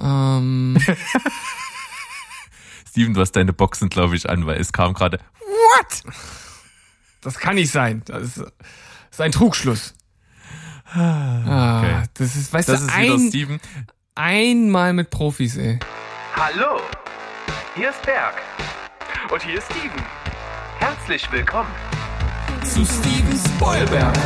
Ähm, Steven, du hast deine Boxen, glaube ich, an, weil es kam gerade. What? das kann nicht sein. Das ist, das ist ein Trugschluss. Ah, Okay. Das ist, weißt Das du, ist wieder ein, Steven. einmal mit Profis, ey. Hallo, hier ist Berg. Und hier ist Steven. Herzlich willkommen. Zu Steven Spoilberg.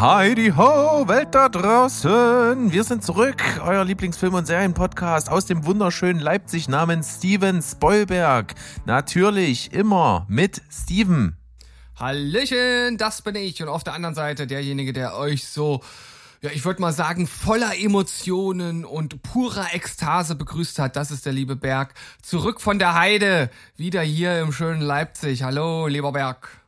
Heidi ho, Welt da draußen. Wir sind zurück, euer Lieblingsfilm- und Serienpodcast aus dem wunderschönen Leipzig namens Steven Spoilberg. Natürlich immer mit Steven. Hallöchen, das bin ich. Und auf der anderen Seite derjenige, der euch so, ja, ich würde mal sagen, voller Emotionen und purer Ekstase begrüßt hat. Das ist der liebe Berg. Zurück von der Heide. Wieder hier im schönen Leipzig. Hallo, lieber Berg.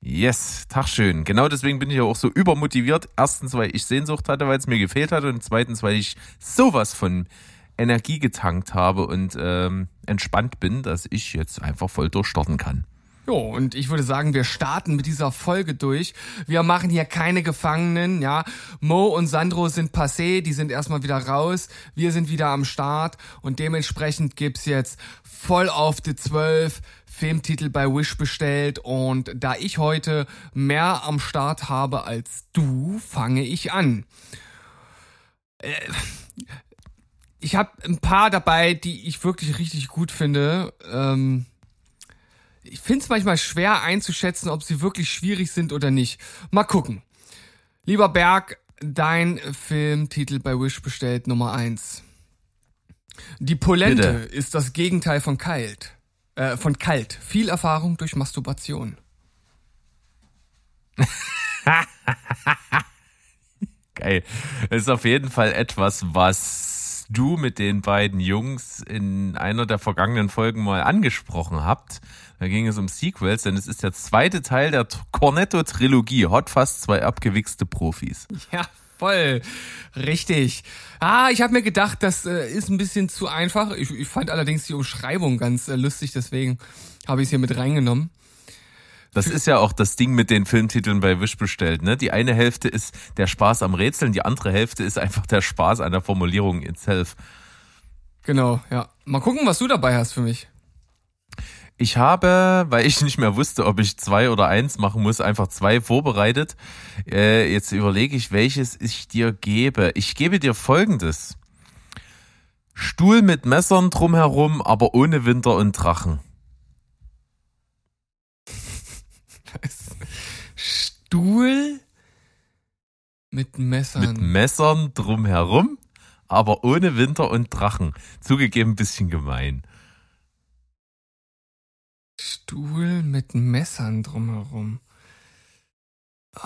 Yes, Tag schön. Genau deswegen bin ich ja auch so übermotiviert. Erstens, weil ich Sehnsucht hatte, weil es mir gefehlt hat. Und zweitens, weil ich sowas von Energie getankt habe und ähm, entspannt bin, dass ich jetzt einfach voll durchstarten kann. Jo, und ich würde sagen, wir starten mit dieser Folge durch. Wir machen hier keine Gefangenen, ja. Mo und Sandro sind passé, die sind erstmal wieder raus. Wir sind wieder am Start und dementsprechend gibt's jetzt voll auf die 12 Filmtitel bei Wish bestellt und da ich heute mehr am Start habe als du, fange ich an. Äh, Ich habe ein paar dabei, die ich wirklich richtig gut finde. Ähm, ich finde es manchmal schwer einzuschätzen, ob sie wirklich schwierig sind oder nicht. Mal gucken. Lieber Berg, dein Filmtitel bei Wish bestellt Nummer eins. Die Polente Bitte. ist das Gegenteil von kalt. Äh, von kalt. Viel Erfahrung durch Masturbation. Geil. Das ist auf jeden Fall etwas, was du mit den beiden Jungs in einer der vergangenen Folgen mal angesprochen habt. Da ging es um Sequels, denn es ist der zweite Teil der Cornetto-Trilogie. Hot Fast zwei abgewichste Profis. Ja, voll. Richtig. Ah, ich habe mir gedacht, das äh, ist ein bisschen zu einfach. Ich, ich fand allerdings die Umschreibung ganz äh, lustig, deswegen habe ich es hier mit reingenommen. Das ist ja auch das Ding mit den Filmtiteln bei Wish bestellt. Ne? Die eine Hälfte ist der Spaß am Rätseln, die andere Hälfte ist einfach der Spaß an der Formulierung itself. Genau, ja. Mal gucken, was du dabei hast für mich. Ich habe, weil ich nicht mehr wusste, ob ich zwei oder eins machen muss, einfach zwei vorbereitet. Äh, jetzt überlege ich, welches ich dir gebe. Ich gebe dir folgendes. Stuhl mit Messern drumherum, aber ohne Winter und Drachen. Stuhl mit Messern. Mit Messern drumherum, aber ohne Winter und Drachen. Zugegeben ein bisschen gemein. Stuhl mit Messern drumherum. Oh,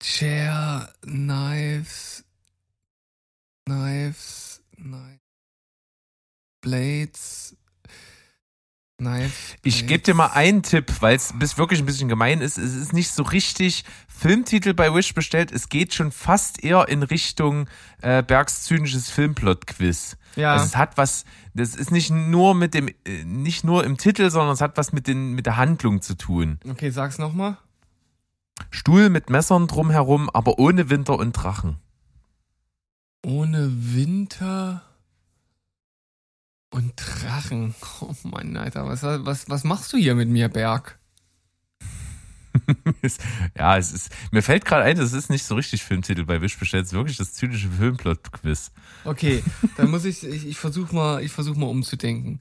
Chair, Knives, Knives, Knives, Blades, Knives. Ich gebe dir mal einen Tipp, weil es bis wirklich ein bisschen gemein ist. Es ist nicht so richtig Filmtitel bei Wish bestellt. Es geht schon fast eher in Richtung äh, Bergs zynisches Filmplot-Quiz. Ja. Also es hat was, das ist nicht nur mit dem, äh, nicht nur im Titel, sondern es hat was mit den, mit der Handlung zu tun. Okay, sag's nochmal. Stuhl mit Messern drumherum, aber ohne Winter und Drachen. Ohne Winter und Drachen. Oh Mann, Alter, was, was, was machst du hier mit mir, Berg? Ja, es ist, mir fällt gerade ein, das ist nicht so richtig Filmtitel bei Wish bestellt, es ist wirklich das zynische Filmplot-Quiz. Okay, dann muss ich, ich, ich versuch mal, ich versuch mal umzudenken.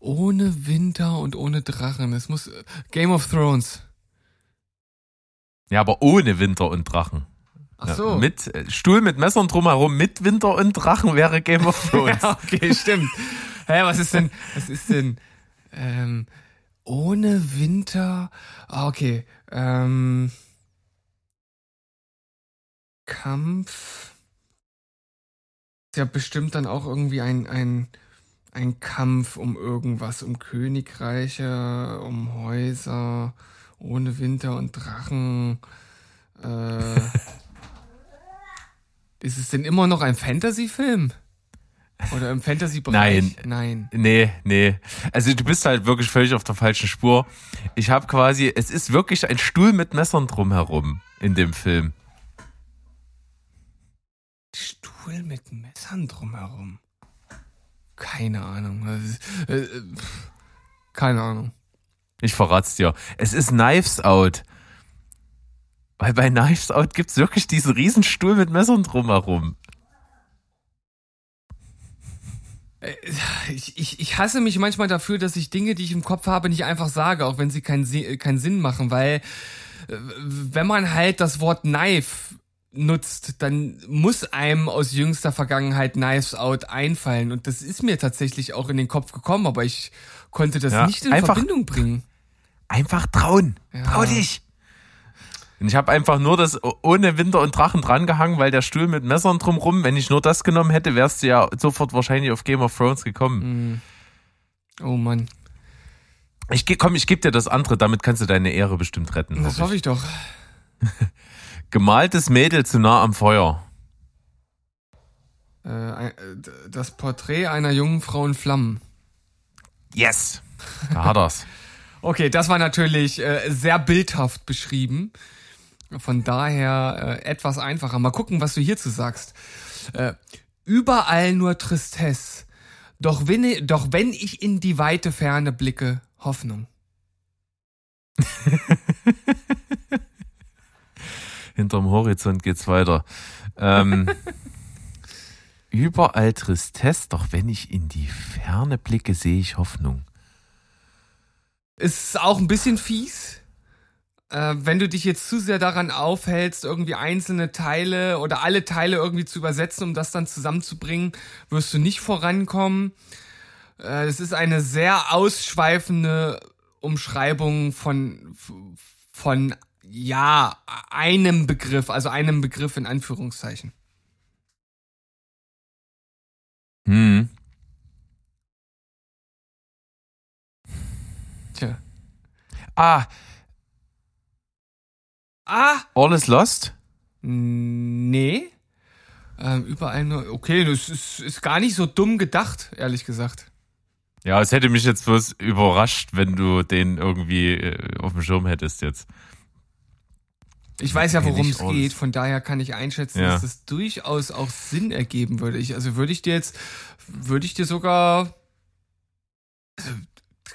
Ohne Winter und ohne Drachen. Es muss Game of Thrones. Ja, aber ohne Winter und Drachen. Ach Ja, so. mit äh, Stuhl mit Messern drumherum, mit Winter und Drachen wäre Game of Thrones. Ja, okay, stimmt. Hä, was ist denn, was ist denn, ähm, ohne Winter, ah, okay, ähm, Kampf. Ist ja bestimmt dann auch irgendwie ein, ein, ein Kampf um irgendwas, um Königreiche, um Häuser, ohne Winter und Drachen. Äh, ist es denn immer noch ein Fantasy-Film? Oder im Fantasy-Bereich? Nein. Nein. Nee, nee. Also du bist halt wirklich völlig auf der falschen Spur. Ich habe quasi, es ist wirklich ein Stuhl mit Messern drumherum in dem Film. Stuhl mit Messern drumherum? Keine Ahnung. Äh, äh, keine Ahnung. Ich verrat's dir. Es ist Knives Out. Weil bei Knives Out gibt's wirklich diesen Riesenstuhl mit Messern drumherum. Äh, ich, ich, ich hasse mich manchmal dafür, dass ich Dinge, die ich im Kopf habe, nicht einfach sage, auch wenn sie keinen, keinen Sinn machen, weil äh, wenn man halt das Wort Knife nutzt, dann muss einem aus jüngster Vergangenheit Knives Out einfallen. Und das ist mir tatsächlich auch in den Kopf gekommen, aber ich konnte das ja, nicht in Verbindung bringen. Einfach trauen. Ja. Trau dich. Und ich habe einfach nur das ohne Winter und Drachen drangehangen, weil der Stuhl mit Messern drumrum, wenn ich nur das genommen hätte, wärst du ja sofort wahrscheinlich auf Game of Thrones gekommen. Mm. Oh Mann. Ich komm, ich gebe dir das andere, damit kannst du deine Ehre bestimmt retten. Das hoffe ich, ich doch. Gemaltes Mädel zu nah am Feuer. Äh, das Porträt einer jungen Frau in Flammen. Yes. Da hat er's. okay, das war natürlich äh, sehr bildhaft beschrieben. Von daher äh, etwas einfacher. Mal gucken, was du hierzu sagst. Äh, überall nur Tristesse. Doch wenn, doch wenn ich in die weite Ferne blicke, Hoffnung. Hinterm Horizont geht's weiter. Ähm, überall Tristesse, doch wenn ich in die Ferne blicke, sehe ich Hoffnung. Ist auch ein bisschen fies, äh, wenn du dich jetzt zu sehr daran aufhältst, irgendwie einzelne Teile oder alle Teile irgendwie zu übersetzen, um das dann zusammenzubringen, wirst du nicht vorankommen. Äh, es ist eine sehr ausschweifende Umschreibung von, von, ja, einem Begriff, also einem Begriff in Anführungszeichen. Hm. Tja. Ah, Ah! All is Lost? Nee. Ähm, überall nur. Okay, das ist, ist gar nicht so dumm gedacht, ehrlich gesagt. Ja, es hätte mich jetzt bloß überrascht, wenn du den irgendwie äh, auf dem Schirm hättest jetzt. Ich weiß ja, worum es geht, von daher kann ich einschätzen, ja. dass das durchaus auch Sinn ergeben würde. Ich, also würde ich dir jetzt, würde ich dir sogar, also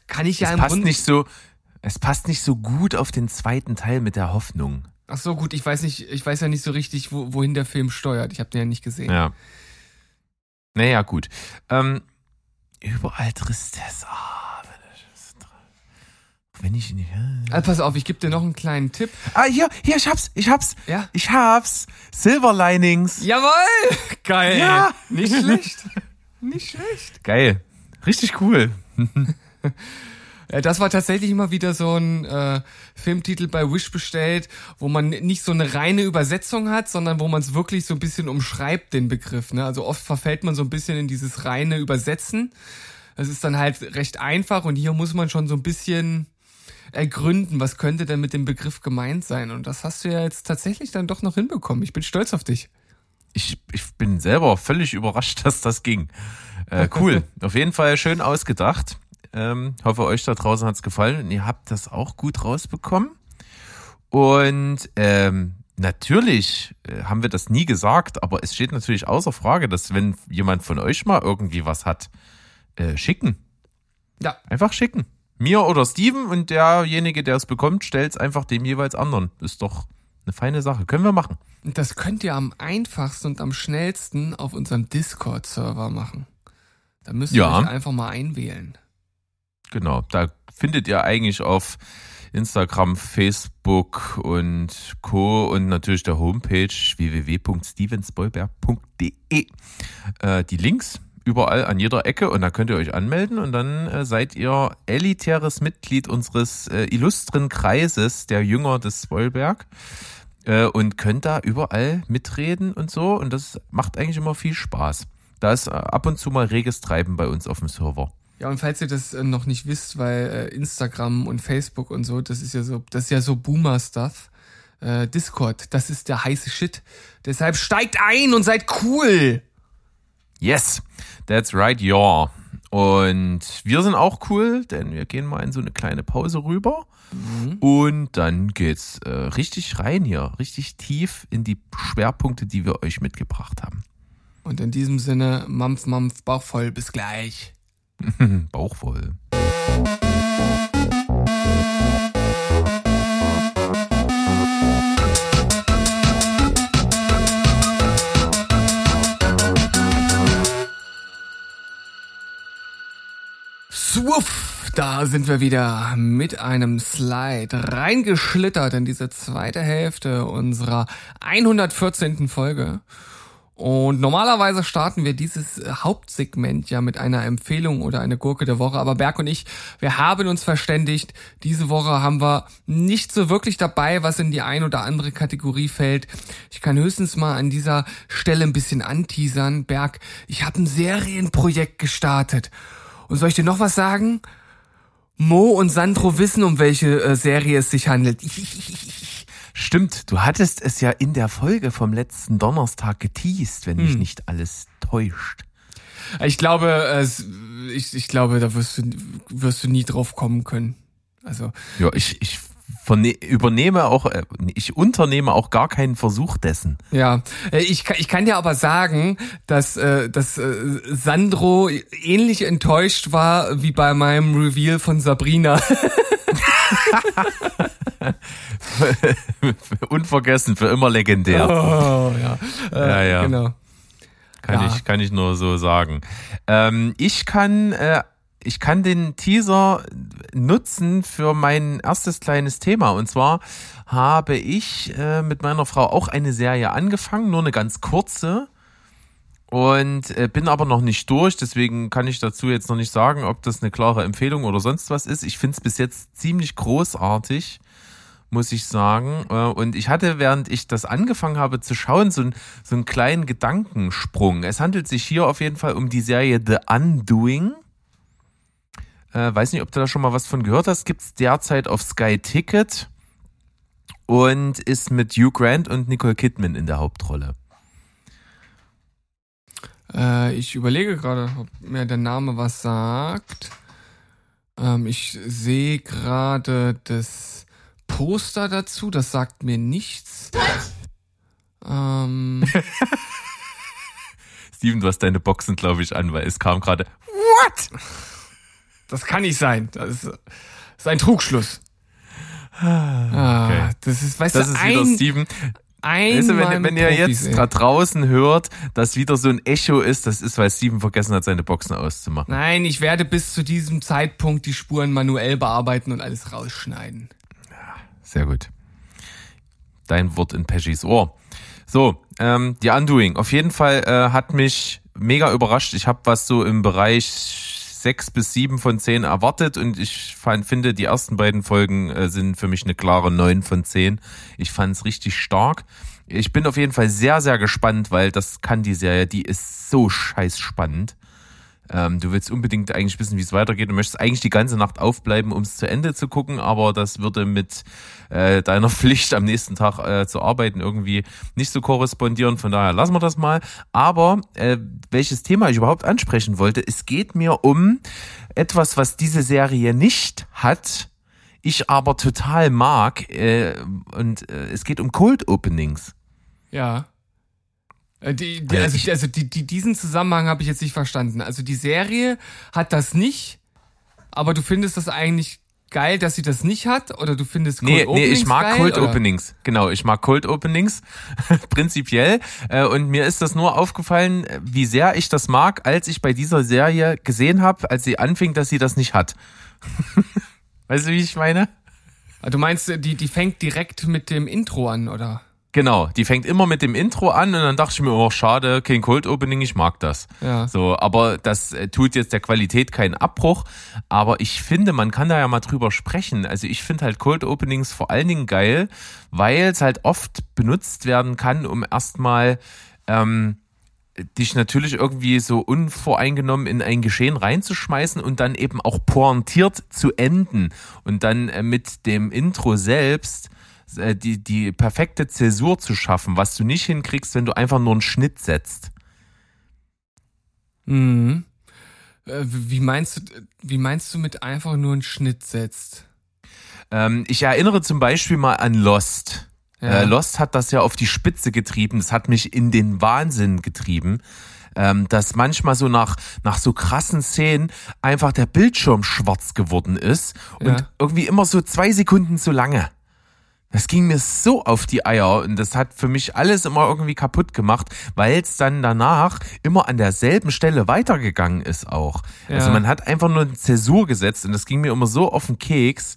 kann ich ja es im passt Grunde nicht so, es passt nicht so gut auf den zweiten Teil mit der Hoffnung. Ach so, gut, ich weiß nicht, ich weiß ja nicht so richtig, wo, wohin der Film steuert. Ich habe den ja nicht gesehen. Ja. Naja, gut. Ähm, überall Tristesse. Ah, wenn ich nicht. Also pass auf, ich gebe dir noch einen kleinen Tipp. Ah, hier, hier, ich hab's, ich hab's. Ja? Ich hab's. Silver Linings. Jawoll! Geil. Ja. Nicht schlecht. nicht schlecht. Geil. Richtig cool. Äh, das war tatsächlich immer wieder so ein äh, Filmtitel bei Wish bestellt, wo man nicht so eine reine Übersetzung hat, sondern wo man es wirklich so ein bisschen umschreibt, den Begriff. Ne? Also oft verfällt man so ein bisschen in dieses reine Übersetzen. Das ist dann halt recht einfach und hier muss man schon so ein bisschen ergründen, was könnte denn mit dem Begriff gemeint sein. Und das hast du ja jetzt tatsächlich dann doch noch hinbekommen. Ich bin stolz auf dich. Ich, ich bin selber völlig überrascht, dass das ging. Äh, cool. Auf jeden Fall schön ausgedacht. Ähm, hoffe, euch da draußen hat's gefallen und ihr habt das auch gut rausbekommen. Und ähm, natürlich äh, haben wir das nie gesagt, aber es steht natürlich außer Frage, dass wenn jemand von euch mal irgendwie was hat, äh, schicken. Ja. Einfach schicken. Mir oder Steven und derjenige, der es bekommt, stellt es einfach dem jeweils anderen. Ist doch eine feine Sache. Können wir machen. Das könnt ihr am einfachsten und am schnellsten auf unserem Discord-Server machen. Da müsst ihr ja. euch einfach mal einwählen. Genau, da findet ihr eigentlich auf Instagram, Facebook und Co. und natürlich der Homepage www.stevensbollberg.de äh, die Links überall an jeder Ecke und da könnt ihr euch anmelden und dann äh, seid ihr elitäres Mitglied unseres äh, illustren Kreises der Jünger des Spoilberg. äh, und könnt da überall mitreden und so. Und das macht eigentlich immer viel Spaß. Da ist äh, ab und zu mal reges Treiben bei uns auf dem Server. Ja, und falls ihr das äh, noch nicht wisst, weil äh, Instagram und Facebook und so, das ist ja so, das ist ja so Boomer-Stuff. Äh, Discord, das ist der heiße Shit. Deshalb steigt ein und seid cool. Yes, that's right, ja. Und wir sind auch cool, denn wir gehen mal in so eine kleine Pause rüber. Und dann geht's äh, richtig rein hier, richtig tief in die Schwerpunkte, die wir euch mitgebracht haben. Und in diesem Sinne, Mampf, Mampf, Bauch voll, bis gleich. Bauch voll. Swuff, da sind wir wieder mit einem Slide reingeschlittert in diese zweite Hälfte unserer 114. Folge. Und normalerweise starten wir dieses Hauptsegment ja mit einer Empfehlung oder einer Gurke der Woche. Aber Berg und ich, wir haben uns verständigt. Diese Woche haben wir nicht so wirklich dabei, was in die ein oder andere Kategorie fällt. Ich kann höchstens mal an dieser Stelle ein bisschen anteasern. Berg, ich habe ein Serienprojekt gestartet. Und soll ich dir noch was sagen? Mo und Sandro wissen, um welche äh, Serie es sich handelt. Stimmt, du hattest es ja in der Folge vom letzten Donnerstag geteased, wenn mich nicht alles täuscht. Ich glaube, ich, ich glaube, da wirst du, wirst du nie drauf kommen können. Also, Ja, ich, ich übernehme auch, äh, ich unternehme auch gar keinen Versuch dessen. ja. Äh, Ich, kann- ich kann dir aber sagen, dass, äh, dass Sandro ähnlich enttäuscht war wie bei meinem Reveal von Sabrina. Unvergessen, für immer legendär. Oh, ja. Ja, ja. Genau. Kann Ja. ich, kann ich nur so sagen. Ähm, ich kann, ich kann den Teaser nutzen für mein erstes kleines Thema. Und zwar habe ich äh, mit meiner Frau auch eine Serie angefangen, nur eine ganz kurze. Und äh, bin aber noch nicht durch, deswegen kann ich dazu jetzt noch nicht sagen, ob das eine klare Empfehlung oder sonst was ist. Ich finde es bis jetzt ziemlich großartig, muss ich sagen. Äh, Und ich hatte, während ich das angefangen habe zu schauen, so, ein, so einen kleinen Gedankensprung. Es handelt sich hier auf jeden Fall um die Serie The Undoing. Äh, weiß nicht, ob du da schon mal was von gehört hast. Gibt's derzeit auf Sky Ticket und ist mit Hugh Grant und Nicole Kidman in der Hauptrolle. Äh, ich überlege gerade, ob mir der Name was sagt. Ähm, ich sehe gerade das Poster dazu, das sagt mir nichts. Ähm, Steven, du hast deine Boxen, glaube ich, an, weil es kam gerade. das kann nicht sein. Das ist, das ist ein Trugschluss. Ah, okay. Das ist, weißt Das du, ist wieder ein, Steven. ein Weißt du, wenn, wenn ihr jetzt da draußen hört, dass wieder so ein Echo ist, das ist, weil Steven vergessen hat, seine Boxen auszumachen. Nein, ich werde bis zu diesem Zeitpunkt die Spuren manuell bearbeiten und alles rausschneiden. Sehr gut. Dein Wort in Peschis Ohr. So, ähm, die Undoing. Auf jeden Fall äh, hat mich mega überrascht. Ich habe was so im Bereich sechs bis sieben von zehn erwartet und ich fand, finde, die ersten beiden Folgen äh, sind für mich eine klare neun von zehn. Ich fand es richtig stark. Ich bin auf jeden Fall sehr, sehr gespannt, weil das kann die Serie, die ist so scheiß spannend. Ähm, du willst unbedingt eigentlich wissen, wie es weitergeht. Du möchtest eigentlich die ganze Nacht aufbleiben, um es zu Ende zu gucken, aber das würde mit äh, deiner Pflicht am nächsten Tag äh, zu arbeiten irgendwie nicht so korrespondieren. Von daher lassen wir das mal. Aber äh, welches Thema ich überhaupt ansprechen wollte, es geht mir um etwas, was diese Serie nicht hat, ich aber total mag. Äh, und äh, es geht um Cold Openings. Ja. Äh, Die, die, also, also die, die, diesen Zusammenhang habe ich jetzt nicht verstanden. Also die Serie hat das nicht, aber du findest das eigentlich geil, dass sie das nicht hat? Oder du findest Cold Nee, nee, Openings ich mag geil, Cold oder? Openings. Genau, ich mag Cold Openings prinzipiell. Äh, Und mir ist das nur aufgefallen, äh, wie sehr ich das mag, als ich bei dieser Serie gesehen habe, als sie anfing, dass sie das nicht hat. weißt du, wie ich meine? Ah, Du meinst, die, die fängt direkt mit dem Intro an, oder? Genau, die fängt immer mit dem Intro an und dann dachte ich mir, oh schade, kein Cold Opening, ich mag das. Ja. So, aber das äh, tut jetzt der Qualität keinen Abbruch. Aber ich finde, man kann da ja mal drüber sprechen. Also ich finde halt Cold Openings vor allen Dingen geil, weil es halt oft benutzt werden kann, um erstmal ähm, dich natürlich irgendwie so unvoreingenommen in ein Geschehen reinzuschmeißen und dann eben auch pointiert zu enden und dann äh, mit dem Intro selbst die, die perfekte Zäsur zu schaffen, was du nicht hinkriegst, wenn du einfach nur einen Schnitt setzt. Mhm. Äh, Wie meinst du, wie meinst du mit einfach nur einen Schnitt setzt? Ähm, ich erinnere zum Beispiel mal an Lost. Ja. Äh, Lost hat das ja auf die Spitze getrieben. Das hat mich in den Wahnsinn getrieben. Ähm, dass manchmal so nach, nach so krassen Szenen einfach der Bildschirm schwarz geworden ist und Ja. irgendwie immer so zwei Sekunden zu lange. Das ging mir so auf die Eier und das hat für mich alles immer irgendwie kaputt gemacht, weil es dann danach immer an derselben Stelle weitergegangen ist auch. Also Ja. man hat einfach nur eine Zäsur gesetzt und das ging mir immer so auf den Keks.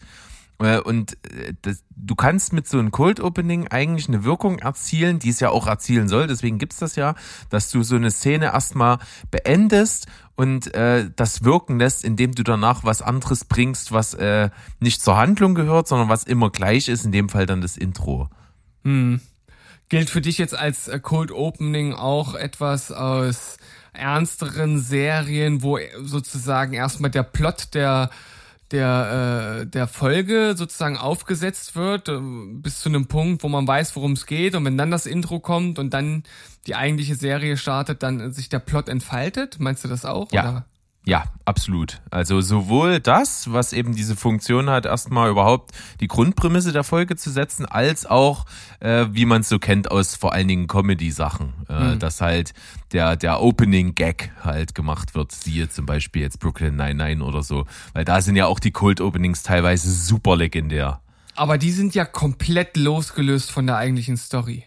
Äh, Und äh, das, du kannst mit so einem Cold Opening eigentlich eine Wirkung erzielen, die es ja auch erzielen soll, deswegen gibt's das ja, dass du so eine Szene erstmal beendest und äh, das wirken lässt, indem du danach was anderes bringst, was äh, nicht zur Handlung gehört, sondern was immer gleich ist, in dem Fall dann das Intro. Gilt für dich jetzt als äh, Cold Opening auch etwas aus ernsteren Serien, wo sozusagen erstmal der Plot der der äh, der Folge sozusagen aufgesetzt wird äh, bis zu einem Punkt, wo man weiß, worum es geht und wenn dann das Intro kommt und dann die eigentliche Serie startet, dann sich der Plot entfaltet. Meinst du das auch? Ja. Oder? Ja, absolut. Also sowohl das, was eben diese Funktion hat, erstmal überhaupt die Grundprämisse der Folge zu setzen, als auch, äh, wie man es so kennt aus vor allen Dingen Comedy-Sachen, äh, dass halt der, der Opening-Gag halt gemacht wird, siehe zum Beispiel jetzt Brooklyn 99 oder so, weil da sind ja auch die Kult-Openings teilweise super legendär. Aber die sind ja komplett losgelöst von der eigentlichen Story.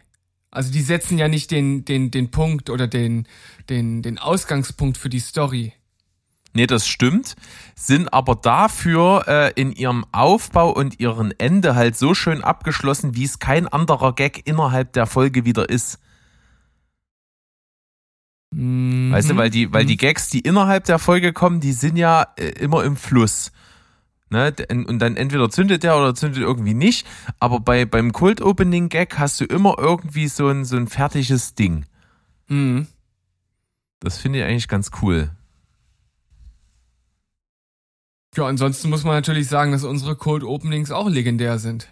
Also die setzen ja nicht den, den, den Punkt oder den, den, den Ausgangspunkt für die Story. Nee, das stimmt, sind aber dafür äh, in ihrem Aufbau und ihren Ende halt so schön abgeschlossen, wie es kein anderer Gag innerhalb der Folge wieder ist. Mhm. Weißt du, weil die, weil die Gags, die innerhalb der Folge kommen, die sind ja äh, immer im Fluss. Ne? Und dann entweder zündet der oder zündet irgendwie nicht. Aber bei, beim Kult-Opening-Gag hast du immer irgendwie so ein, so ein fertiges Ding. Mhm. Das finde ich eigentlich ganz cool. Ja, ansonsten muss man natürlich sagen, dass unsere Cold Openings auch legendär sind.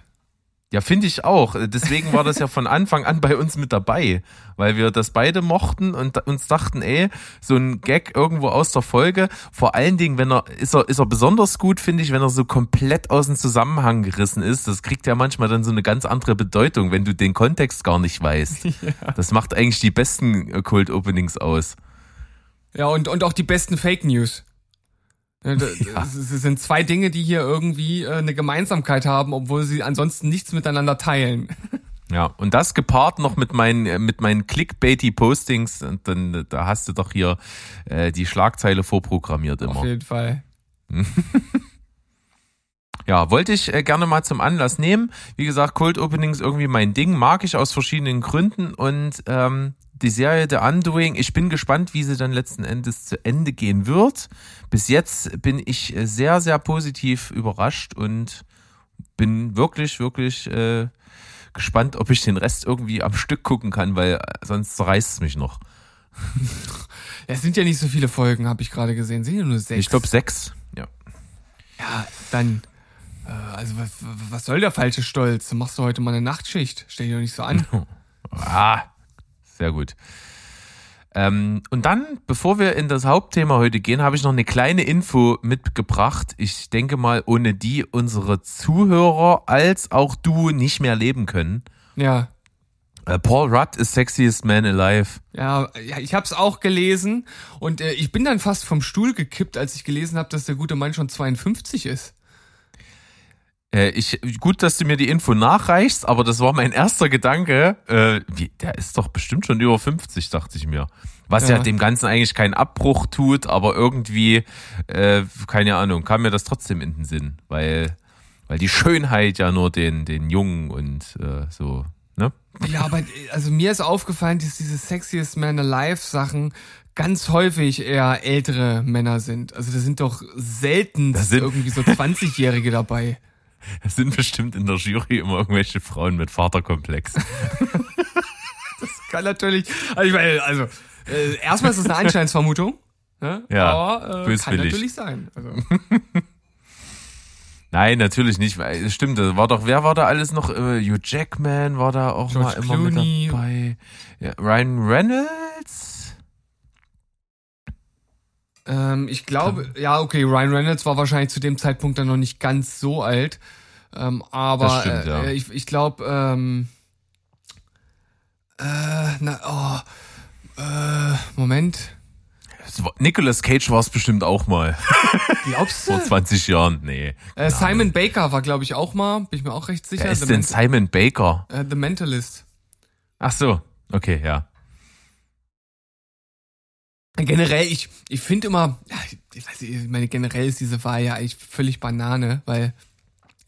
Ja, finde ich auch. Deswegen war das ja von Anfang an bei uns mit dabei, weil wir das beide mochten und uns dachten, ey, so ein Gag irgendwo aus der Folge, vor allen Dingen, wenn er, ist er, ist er besonders gut, finde ich, wenn er so komplett aus dem Zusammenhang gerissen ist. Das kriegt ja manchmal dann so eine ganz andere Bedeutung, wenn du den Kontext gar nicht weißt. Das macht eigentlich die besten Cold Openings aus. Ja, und, und auch die besten Fake News. Ja, da- Es es sind zwei Dinge, die hier irgendwie äh, eine Gemeinsamkeit haben, obwohl sie ansonsten nichts miteinander teilen. Ja, und das gepaart noch mit meinen, äh, mit meinen clickbaity Postings, und dann, äh, da hast du doch hier äh, die Schlagzeile vorprogrammiert immer. Auf jeden Fall. Ja, wollte ich äh, gerne mal zum Anlass nehmen. Wie gesagt, Cold Opening ist irgendwie mein Ding, mag ich aus verschiedenen Gründen und ähm, die Serie The Undoing, ich bin gespannt, wie sie dann letzten Endes zu Ende gehen wird. Bis jetzt bin ich äh, sehr, sehr positiv überrascht und bin wirklich, wirklich äh, gespannt, ob ich den Rest irgendwie am Stück gucken kann, weil äh, sonst zerreißt es mich noch. Es sind ja nicht so viele Folgen, habe ich gerade gesehen. Sind ja nur sechs. Ich glaube sechs. Ja. Ja, dann. Äh, also, was, was soll der falsche Stolz? Machst du heute mal eine Nachtschicht. Stell dich doch nicht so an. Ah, sehr gut. Ähm, und dann, bevor wir in das Hauptthema heute gehen, habe ich noch eine kleine Info mitgebracht. Ich denke mal, ohne die unsere Zuhörer als auch du nicht mehr leben können. Ja. Äh, Paul Rudd is sexiest man alive. Ja, ja ich habe es auch gelesen und äh, ich bin dann fast vom Stuhl gekippt, als ich gelesen habe, dass der gute Mann schon 52 ist. Äh, ich, gut, dass du mir die Info nachreichst, aber das war mein erster Gedanke. Äh, wie, der ist doch bestimmt schon über 50, dachte ich mir. Was ja, Ja. dem Ganzen eigentlich keinen Abbruch tut, aber irgendwie, äh, keine Ahnung, kam mir das trotzdem in den Sinn, weil, weil die Schönheit ja nur den, den Jungen und äh, so Ne? Ja, aber also mir ist aufgefallen, dass diese Sexiest Man Alive Sachen ganz häufig eher ältere Männer sind. Also da sind doch selten sind- irgendwie so 20-Jährige dabei. Es sind bestimmt in der Jury immer irgendwelche Frauen mit Vaterkomplex. Kann natürlich, also ich meine, also äh, erstmal ist es eine Anscheinsvermutung. Ne? Ja, aber äh, kann natürlich sein. Also, Nein, natürlich nicht. weil es Stimmt, das war doch, wer war da alles noch? Äh, Hugh Jackman war da auch George mal immer Clooney. mit dabei. Ja, Ryan Reynolds? Ähm, ich glaube, ja, okay, Ryan Reynolds war wahrscheinlich zu dem Zeitpunkt dann noch nicht ganz so alt. Ähm, aber stimmt, äh, ja. ich, ich glaube, ähm, äh, na, oh, äh, Moment. Nicolas Cage war es bestimmt auch mal. Glaubst Vor du? 20 Jahren. Nee. Äh, Simon Baker war, glaube ich, auch mal, bin ich mir auch recht sicher. Wer ist The denn Men- Simon Baker? äh, The Mentalist. Ach so. Okay, ja. Generell, ich, ich finde immer, ja, ich, weiß nicht, ich meine, generell ist diese Wahl ja eigentlich völlig Banane, weil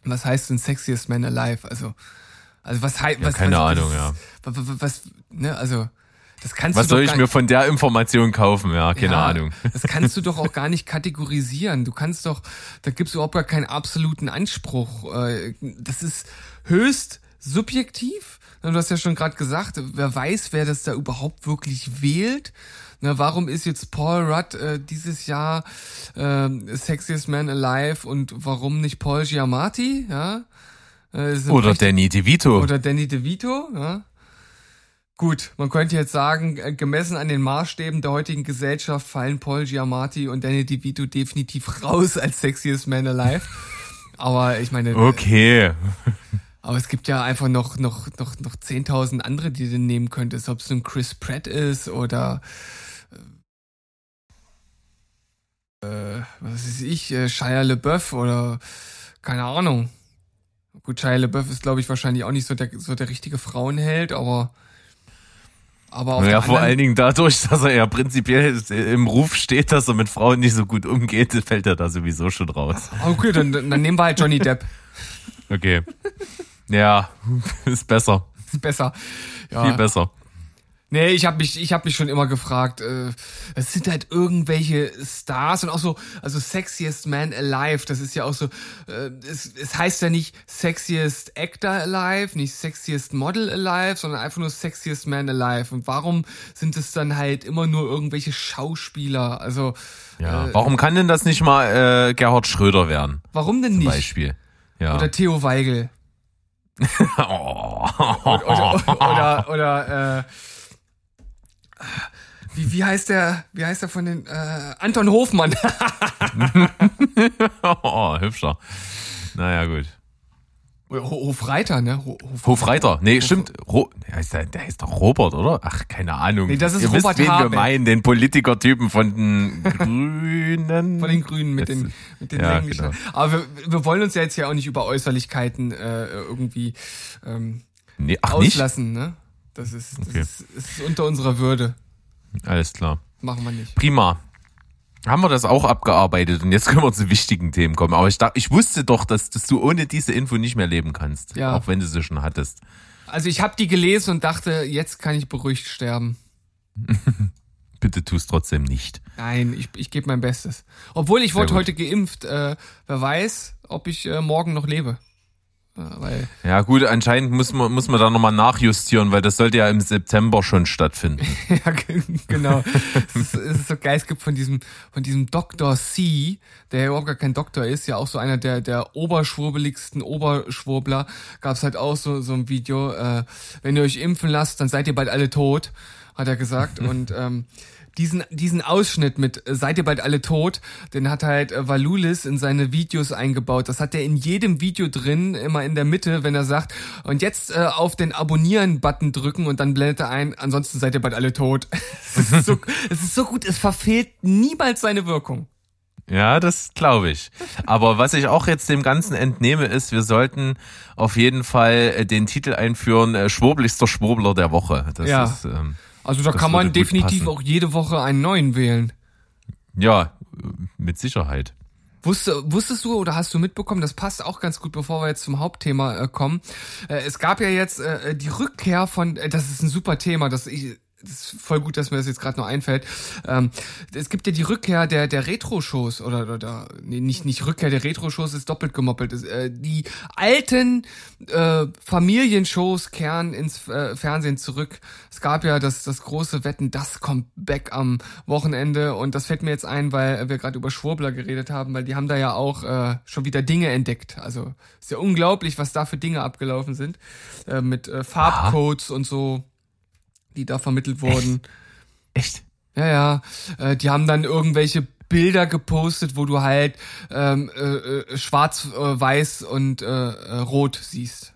was heißt denn Sexiest Man Alive? Also, also was heißt, was, keine was, Ahnung, was, ja. Was, was, ne, also, das kannst Was du soll ich mir von der Information kaufen? Ja, keine ja, Ahnung. Das kannst du doch auch gar nicht kategorisieren. Du kannst doch, da gibt's überhaupt gar keinen absoluten Anspruch. Äh, Das ist höchst subjektiv. Du hast ja schon gerade gesagt, wer weiß, wer das da überhaupt wirklich wählt. Na, warum ist jetzt Paul Rudd äh, dieses Jahr äh, Sexiest Man Alive und warum nicht Paul Giamatti? Ja? Äh, Oder recht- Danny DeVito. oder Danny DeVito, ja. Gut, man könnte jetzt sagen, äh, gemessen an den Maßstäben der heutigen Gesellschaft fallen Paul Giamatti und Danny DeVito definitiv raus als Sexiest Man Alive. Aber ich meine, okay. Aber es gibt ja einfach noch noch noch noch 10.000 andere, die du nehmen könntest, ob es nun Chris Pratt ist oder äh, was weiß ich, äh, Shia LaBeouf oder keine Ahnung. Gut, Shia LaBeouf ist, glaube ich, wahrscheinlich auch nicht so der, so der richtige Frauenheld, aber aber Ja, vor allen Dingen dadurch, dass er ja prinzipiell im Ruf steht, dass er mit Frauen nicht so gut umgeht, fällt er da sowieso schon raus. Okay, dann, dann nehmen wir halt Johnny Depp. Okay. Ja, ist besser. Ist besser. Ja. Viel besser. Nee, ich habe mich, ich habe mich schon immer gefragt. Äh, es sind halt irgendwelche Stars und auch so, also Sexiest Man Alive. Das ist ja auch so. Äh, es, es heißt ja nicht Sexiest Actor Alive, nicht Sexiest Model Alive, sondern einfach nur Sexiest Man Alive. Und warum sind es dann halt immer nur irgendwelche Schauspieler? Also Ja. äh, Warum kann denn das nicht mal äh, Gerhard Schröder werden? warum denn Zum nicht? Beispiel. Ja. Oder Theo Weigel. Oh. Oder oder, oder äh, wie, wie heißt der, wie heißt der von den äh, Anton Hofmann? oh, hübscher. Naja, gut. Ho- Hofreiter, ne? Ho- Hof Hofreiter. Nee, stimmt. Ro der, heißt, der, heißt doch Robert, oder? Ach, keine Ahnung. Nee, das ist Ihr Robert wisst, wen wir Habeck. meinen, den Politikertypen von den Grünen. Von den Grünen mit den, mit den ja, genau. Aber wir, wir wollen uns ja jetzt ja auch nicht über Äußerlichkeiten äh, irgendwie ähm, Nee, ach nicht? auslassen, ne? Das ist, das Okay. ist, ist unter unserer Würde. Alles klar. Machen wir nicht. Prima. Haben wir das auch abgearbeitet und jetzt können wir zu wichtigen Themen kommen. Aber ich dachte, ich wusste doch, dass, dass du ohne diese Info nicht mehr leben kannst. Ja. Auch wenn du sie schon hattest. Also ich habe die gelesen und dachte, jetzt kann ich beruhigt sterben. Bitte tu es trotzdem nicht. Nein, ich, ich gebe mein Bestes. Obwohl ich wurde heute geimpft. Äh, wer weiß, ob ich äh, morgen noch lebe. Weil Ja gut, anscheinend muss man, muss man da nochmal nachjustieren, weil das sollte ja im September schon stattfinden. ja, genau. es, ist, es ist so geil, es gibt von diesem, von diesem Dr. C, der ja überhaupt gar kein Doktor ist, ja auch so einer der, der oberschwurbeligsten Oberschwurbler, gab es halt auch so, so ein Video, äh, wenn ihr euch impfen lasst, dann seid ihr bald alle tot, hat er gesagt. Und ähm, diesen, diesen Ausschnitt mit äh, Seid ihr bald alle tot, den hat halt äh, Valulis in seine Videos eingebaut. Das hat er in jedem Video drin, immer in der Mitte, wenn er sagt, und jetzt äh, auf den Abonnieren-Button drücken und dann blendet er ein, ansonsten seid ihr bald alle tot. es, ist so, es ist so gut, es verfehlt niemals seine Wirkung. Ja, das glaube ich. Aber was ich auch jetzt dem Ganzen entnehme, ist, wir sollten auf jeden Fall äh, den Titel einführen, Schwurbligster Schwurbler der Woche. Das Ja. ist, ähm, Also da Das kann man definitiv passen. auch jede Woche einen neuen wählen. ja, mit Sicherheit. Wusste, wusstest du oder hast du mitbekommen, das passt auch ganz gut, bevor wir jetzt zum Hauptthema äh, kommen. Äh, es gab ja jetzt äh, die Rückkehr von, äh, das ist ein super Thema, das ich, das ist voll gut, dass mir das jetzt gerade noch einfällt. Ähm, es gibt ja die Rückkehr der der Retro-Shows oder oder nee, nicht nicht Rückkehr der Retro-Shows ist doppelt gemoppelt. Ist, äh, die alten äh, Familienshows kehren ins äh, Fernsehen zurück. Es gab ja das das große Wetten, das kommt back am Wochenende und das fällt mir jetzt ein, weil wir gerade über Schwurbler geredet haben, weil die haben da ja auch äh, schon wieder Dinge entdeckt. Also ist ja unglaublich, was da für Dinge abgelaufen sind äh, mit äh, Farbcodes Aha. und so die da vermittelt wurden. Echt? Echt? Ja, ja. Äh, die haben dann irgendwelche Bilder gepostet, wo du halt ähm, äh, äh, schwarz, äh, weiß und äh, äh, rot siehst.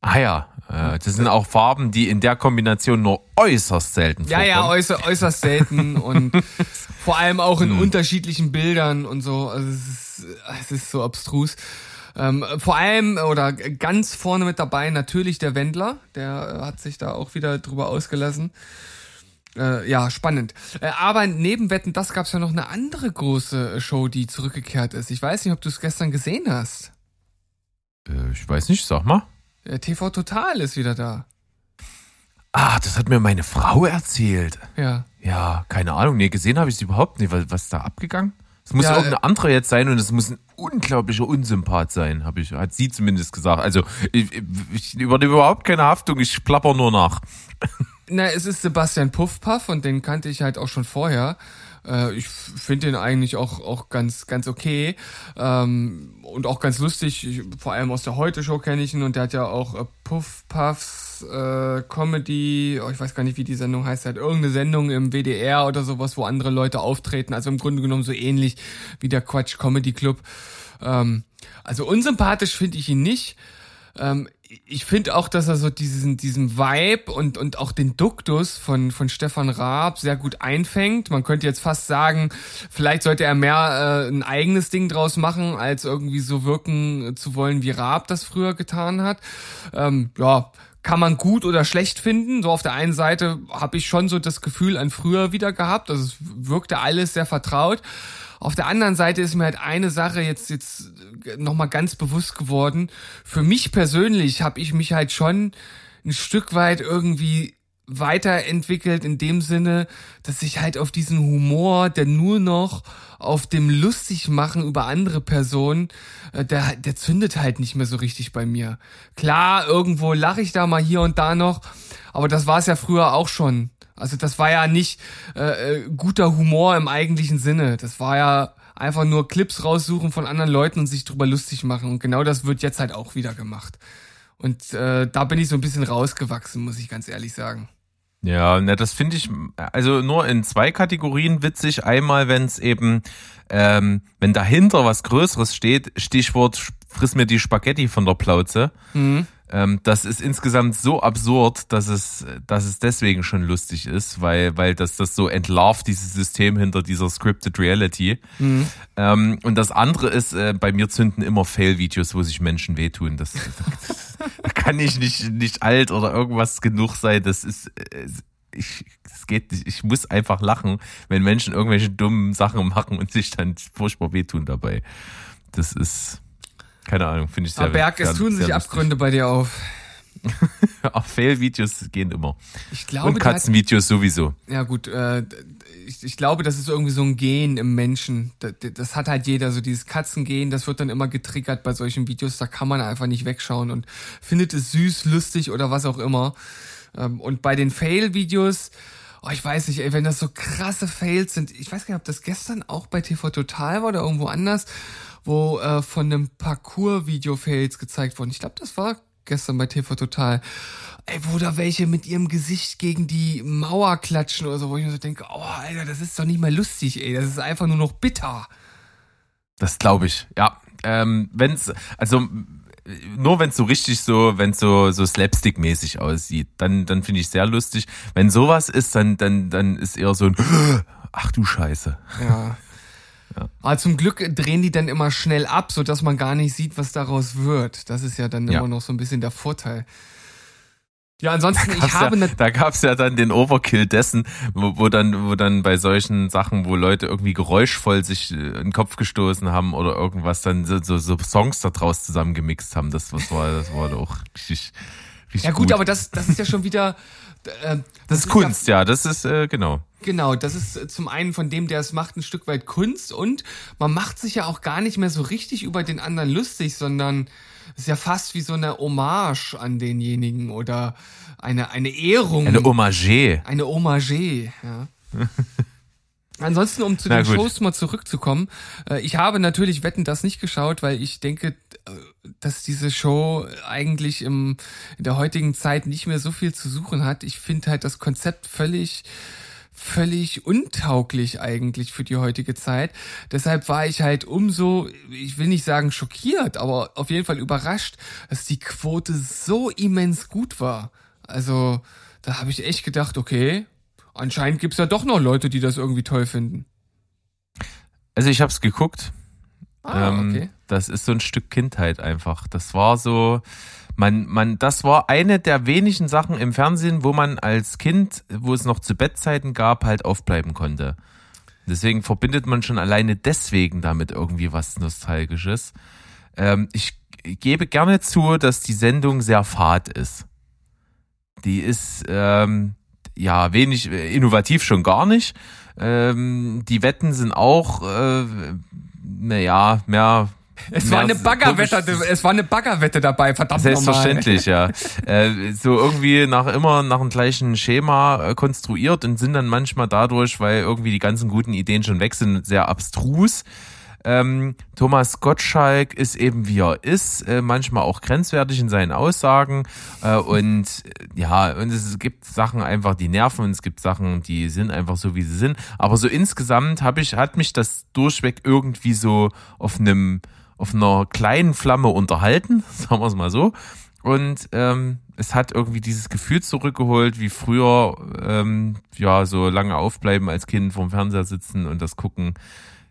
Ah ja, äh, das sind auch Farben, die in der Kombination nur äußerst selten vorkommen. Ja, ja, äußerst, äußerst selten und vor allem auch in hm. unterschiedlichen Bildern und so. Also es ist, es ist so abstrus. Ähm, vor allem oder ganz vorne mit dabei natürlich der Wendler, der äh, hat sich da auch wieder drüber ausgelassen. Äh, ja, spannend. Äh, aber neben Wetten, das gab's ja noch eine andere große Show, die zurückgekehrt ist. Ich weiß nicht, ob du es gestern gesehen hast. Äh, ich weiß nicht, sag mal. Der TV Total ist wieder da. Ah, das hat mir meine Frau erzählt. Ja. Ja, keine Ahnung. Nee, gesehen habe ich es überhaupt nicht. Was, was ist da abgegangen? Es muss ja, irgendeine äh, andere jetzt sein und es muss ein unglaublicher Unsympath sein, habe ich, hat sie zumindest gesagt. Also ich, ich übernehme überhaupt keine Haftung, ich plapper nur nach. Na, es ist Sebastian Puffpaff und den kannte ich halt auch schon vorher. Äh, ich finde den eigentlich auch auch ganz ganz okay ähm, und auch ganz lustig. Ich, vor allem aus der Heute Show kenne ich ihn und der hat ja auch äh, Puffpuffs äh, Comedy. Oh, ich weiß gar nicht, wie die Sendung heißt. Hat irgendeine Sendung im WDR oder sowas, wo andere Leute auftreten. Also im Grunde genommen so ähnlich wie der Quatsch Comedy Club. Ähm, also unsympathisch finde ich ihn nicht. Ähm, ich finde auch, dass er so diesen, diesen Vibe und, und auch den Duktus von, von Stefan Raab sehr gut einfängt. Man könnte jetzt fast sagen, vielleicht sollte er mehr äh, ein eigenes Ding draus machen, als irgendwie so wirken zu wollen, wie Raab das früher getan hat. Ähm, ja, kann man gut oder schlecht finden. So auf der einen Seite habe ich schon so das Gefühl an früher wieder gehabt. Also es wirkte alles sehr vertraut. Auf der anderen Seite ist mir halt eine Sache jetzt jetzt nochmal ganz bewusst geworden. Für mich persönlich habe ich mich halt schon ein Stück weit irgendwie weiterentwickelt in dem Sinne, dass ich halt auf diesen Humor, der nur noch auf dem lustig machen über andere Personen, äh, der, der zündet halt nicht mehr so richtig bei mir. Klar, irgendwo lache ich da mal hier und da noch, aber das war es ja früher auch schon. Also das war ja nicht äh, äh, guter Humor im eigentlichen Sinne. Das war ja einfach nur Clips raussuchen von anderen Leuten und sich drüber lustig machen. Und genau das wird jetzt halt auch wieder gemacht. Und äh, da bin ich so ein bisschen rausgewachsen, muss ich ganz ehrlich sagen. Ja, na, das finde ich also nur in zwei Kategorien witzig. Einmal, wenn es eben, ähm, wenn dahinter was Größeres steht, Stichwort friss mir die Spaghetti von der Plauze. Mhm. Ähm, das ist insgesamt so absurd, dass es, dass es deswegen schon lustig ist, weil, weil das, das so entlarvt, dieses System hinter dieser Scripted Reality. Mhm. Ähm, und das andere ist, äh, bei mir zünden immer Fail-Videos, wo sich Menschen wehtun. Das, das, da kann ich nicht, nicht alt oder irgendwas genug sein. Das ist, äh, ich, es geht nicht, ich muss einfach lachen, wenn Menschen irgendwelche dummen Sachen machen und sich dann furchtbar wehtun dabei. Das ist, keine Ahnung, finde ich sehr Aber Berg, es tun sich Abgründe bei dir auf. Auch Fail-Videos gehen immer. Ich glaube, Und Katzenvideos sowieso. Ja gut, äh, ich, ich glaube, das ist irgendwie so ein Gen im Menschen. Das, das hat halt jeder, so dieses Katzengen, das wird dann immer getriggert bei solchen Videos, da kann man einfach nicht wegschauen und findet es süß, lustig oder was auch immer. Ähm, und bei den Fail-Videos, oh, ich weiß nicht, ey, wenn das so krasse Fails sind, ich weiß gar nicht, ob das gestern auch bei TV Total war oder irgendwo anders, wo äh, von einem Parcours-Video-Fails gezeigt wurden. Ich glaube, das war gestern bei TV Total. Ey, wo da welche mit ihrem Gesicht gegen die Mauer klatschen oder so, wo ich mir so denke, oh, Alter, das ist doch nicht mehr lustig, ey, das ist einfach nur noch bitter. Das glaube ich, ja. Ähm, wenn's, also nur wenn es so richtig so, wenn es so so slapstick-mäßig aussieht, dann dann finde ich sehr lustig. Wenn sowas ist, dann dann dann ist eher so ein Ach du Scheiße. Ja. Ja. Aber zum Glück drehen die dann immer schnell ab, so dass man gar nicht sieht, was daraus wird. Das ist ja dann ja. immer noch so ein bisschen der Vorteil. Ja, ansonsten, ich habe ja, ne da gab's ja dann den Overkill dessen, wo, wo dann, wo dann bei solchen Sachen, wo Leute irgendwie geräuschvoll sich äh, in den Kopf gestoßen haben oder irgendwas, dann so, so, so Songs da draus zusammengemixt haben. Das, was war, das war doch richtig, richtig Ja gut, aber das, das ist ja schon wieder. Äh, das, ist Kunst, ja, das ist äh, genau. Genau, das ist äh, zum einen von dem, der es macht, ein Stück weit Kunst und man macht sich ja auch gar nicht mehr so richtig über den anderen lustig, sondern es ist ja fast wie so eine Hommage an denjenigen oder eine, eine Ehrung. Eine Hommage. Eine Hommage, ja. Ansonsten, um zu Na den gut. Shows mal zurückzukommen, äh, ich habe natürlich Wetten das nicht geschaut, weil ich denke, äh, dass diese Show eigentlich im, in der heutigen Zeit nicht mehr so viel zu suchen hat. Ich finde halt das Konzept völlig völlig untauglich eigentlich für die heutige Zeit. Deshalb war ich halt umso, ich will nicht sagen schockiert, aber auf jeden Fall überrascht, dass die Quote so immens gut war. Also da habe ich echt gedacht, okay, anscheinend gibt's ja doch noch Leute, die das irgendwie toll finden. Also ich hab's geguckt. Ah, ähm, okay. Das ist so ein Stück Kindheit einfach. Das war so, man, man, das war eine der wenigen Sachen im Fernsehen, wo man als Kind, wo es noch zu Bettzeiten gab, halt aufbleiben konnte. Deswegen verbindet man schon alleine deswegen damit irgendwie was Nostalgisches. Ähm, ich gebe gerne zu, dass die Sendung sehr fad ist. Die ist ähm, ja wenig äh, innovativ schon gar nicht. Ähm, die Wetten sind auch, äh, naja, mehr. Es war eine Baggerwette, es war eine Baggerwette dabei, verdammt Selbstverständlich, ja. Äh, so irgendwie nach immer nach dem gleichen Schema äh, konstruiert und sind dann manchmal dadurch, weil irgendwie die ganzen guten Ideen schon weg sind, sehr abstrus. Ähm, Thomas Gottschalk ist eben wie er ist, äh, manchmal auch grenzwertig in seinen Aussagen äh, und ja, und es gibt Sachen einfach, die nerven und es gibt Sachen, die sind einfach so, wie sie sind. Aber so insgesamt habe ich, hat mich das durchweg irgendwie so auf einem, auf einer kleinen Flamme unterhalten, sagen wir es mal so. Und ähm, es hat irgendwie dieses Gefühl zurückgeholt, wie früher, ähm, ja, so lange aufbleiben als Kind vorm Fernseher sitzen und das gucken.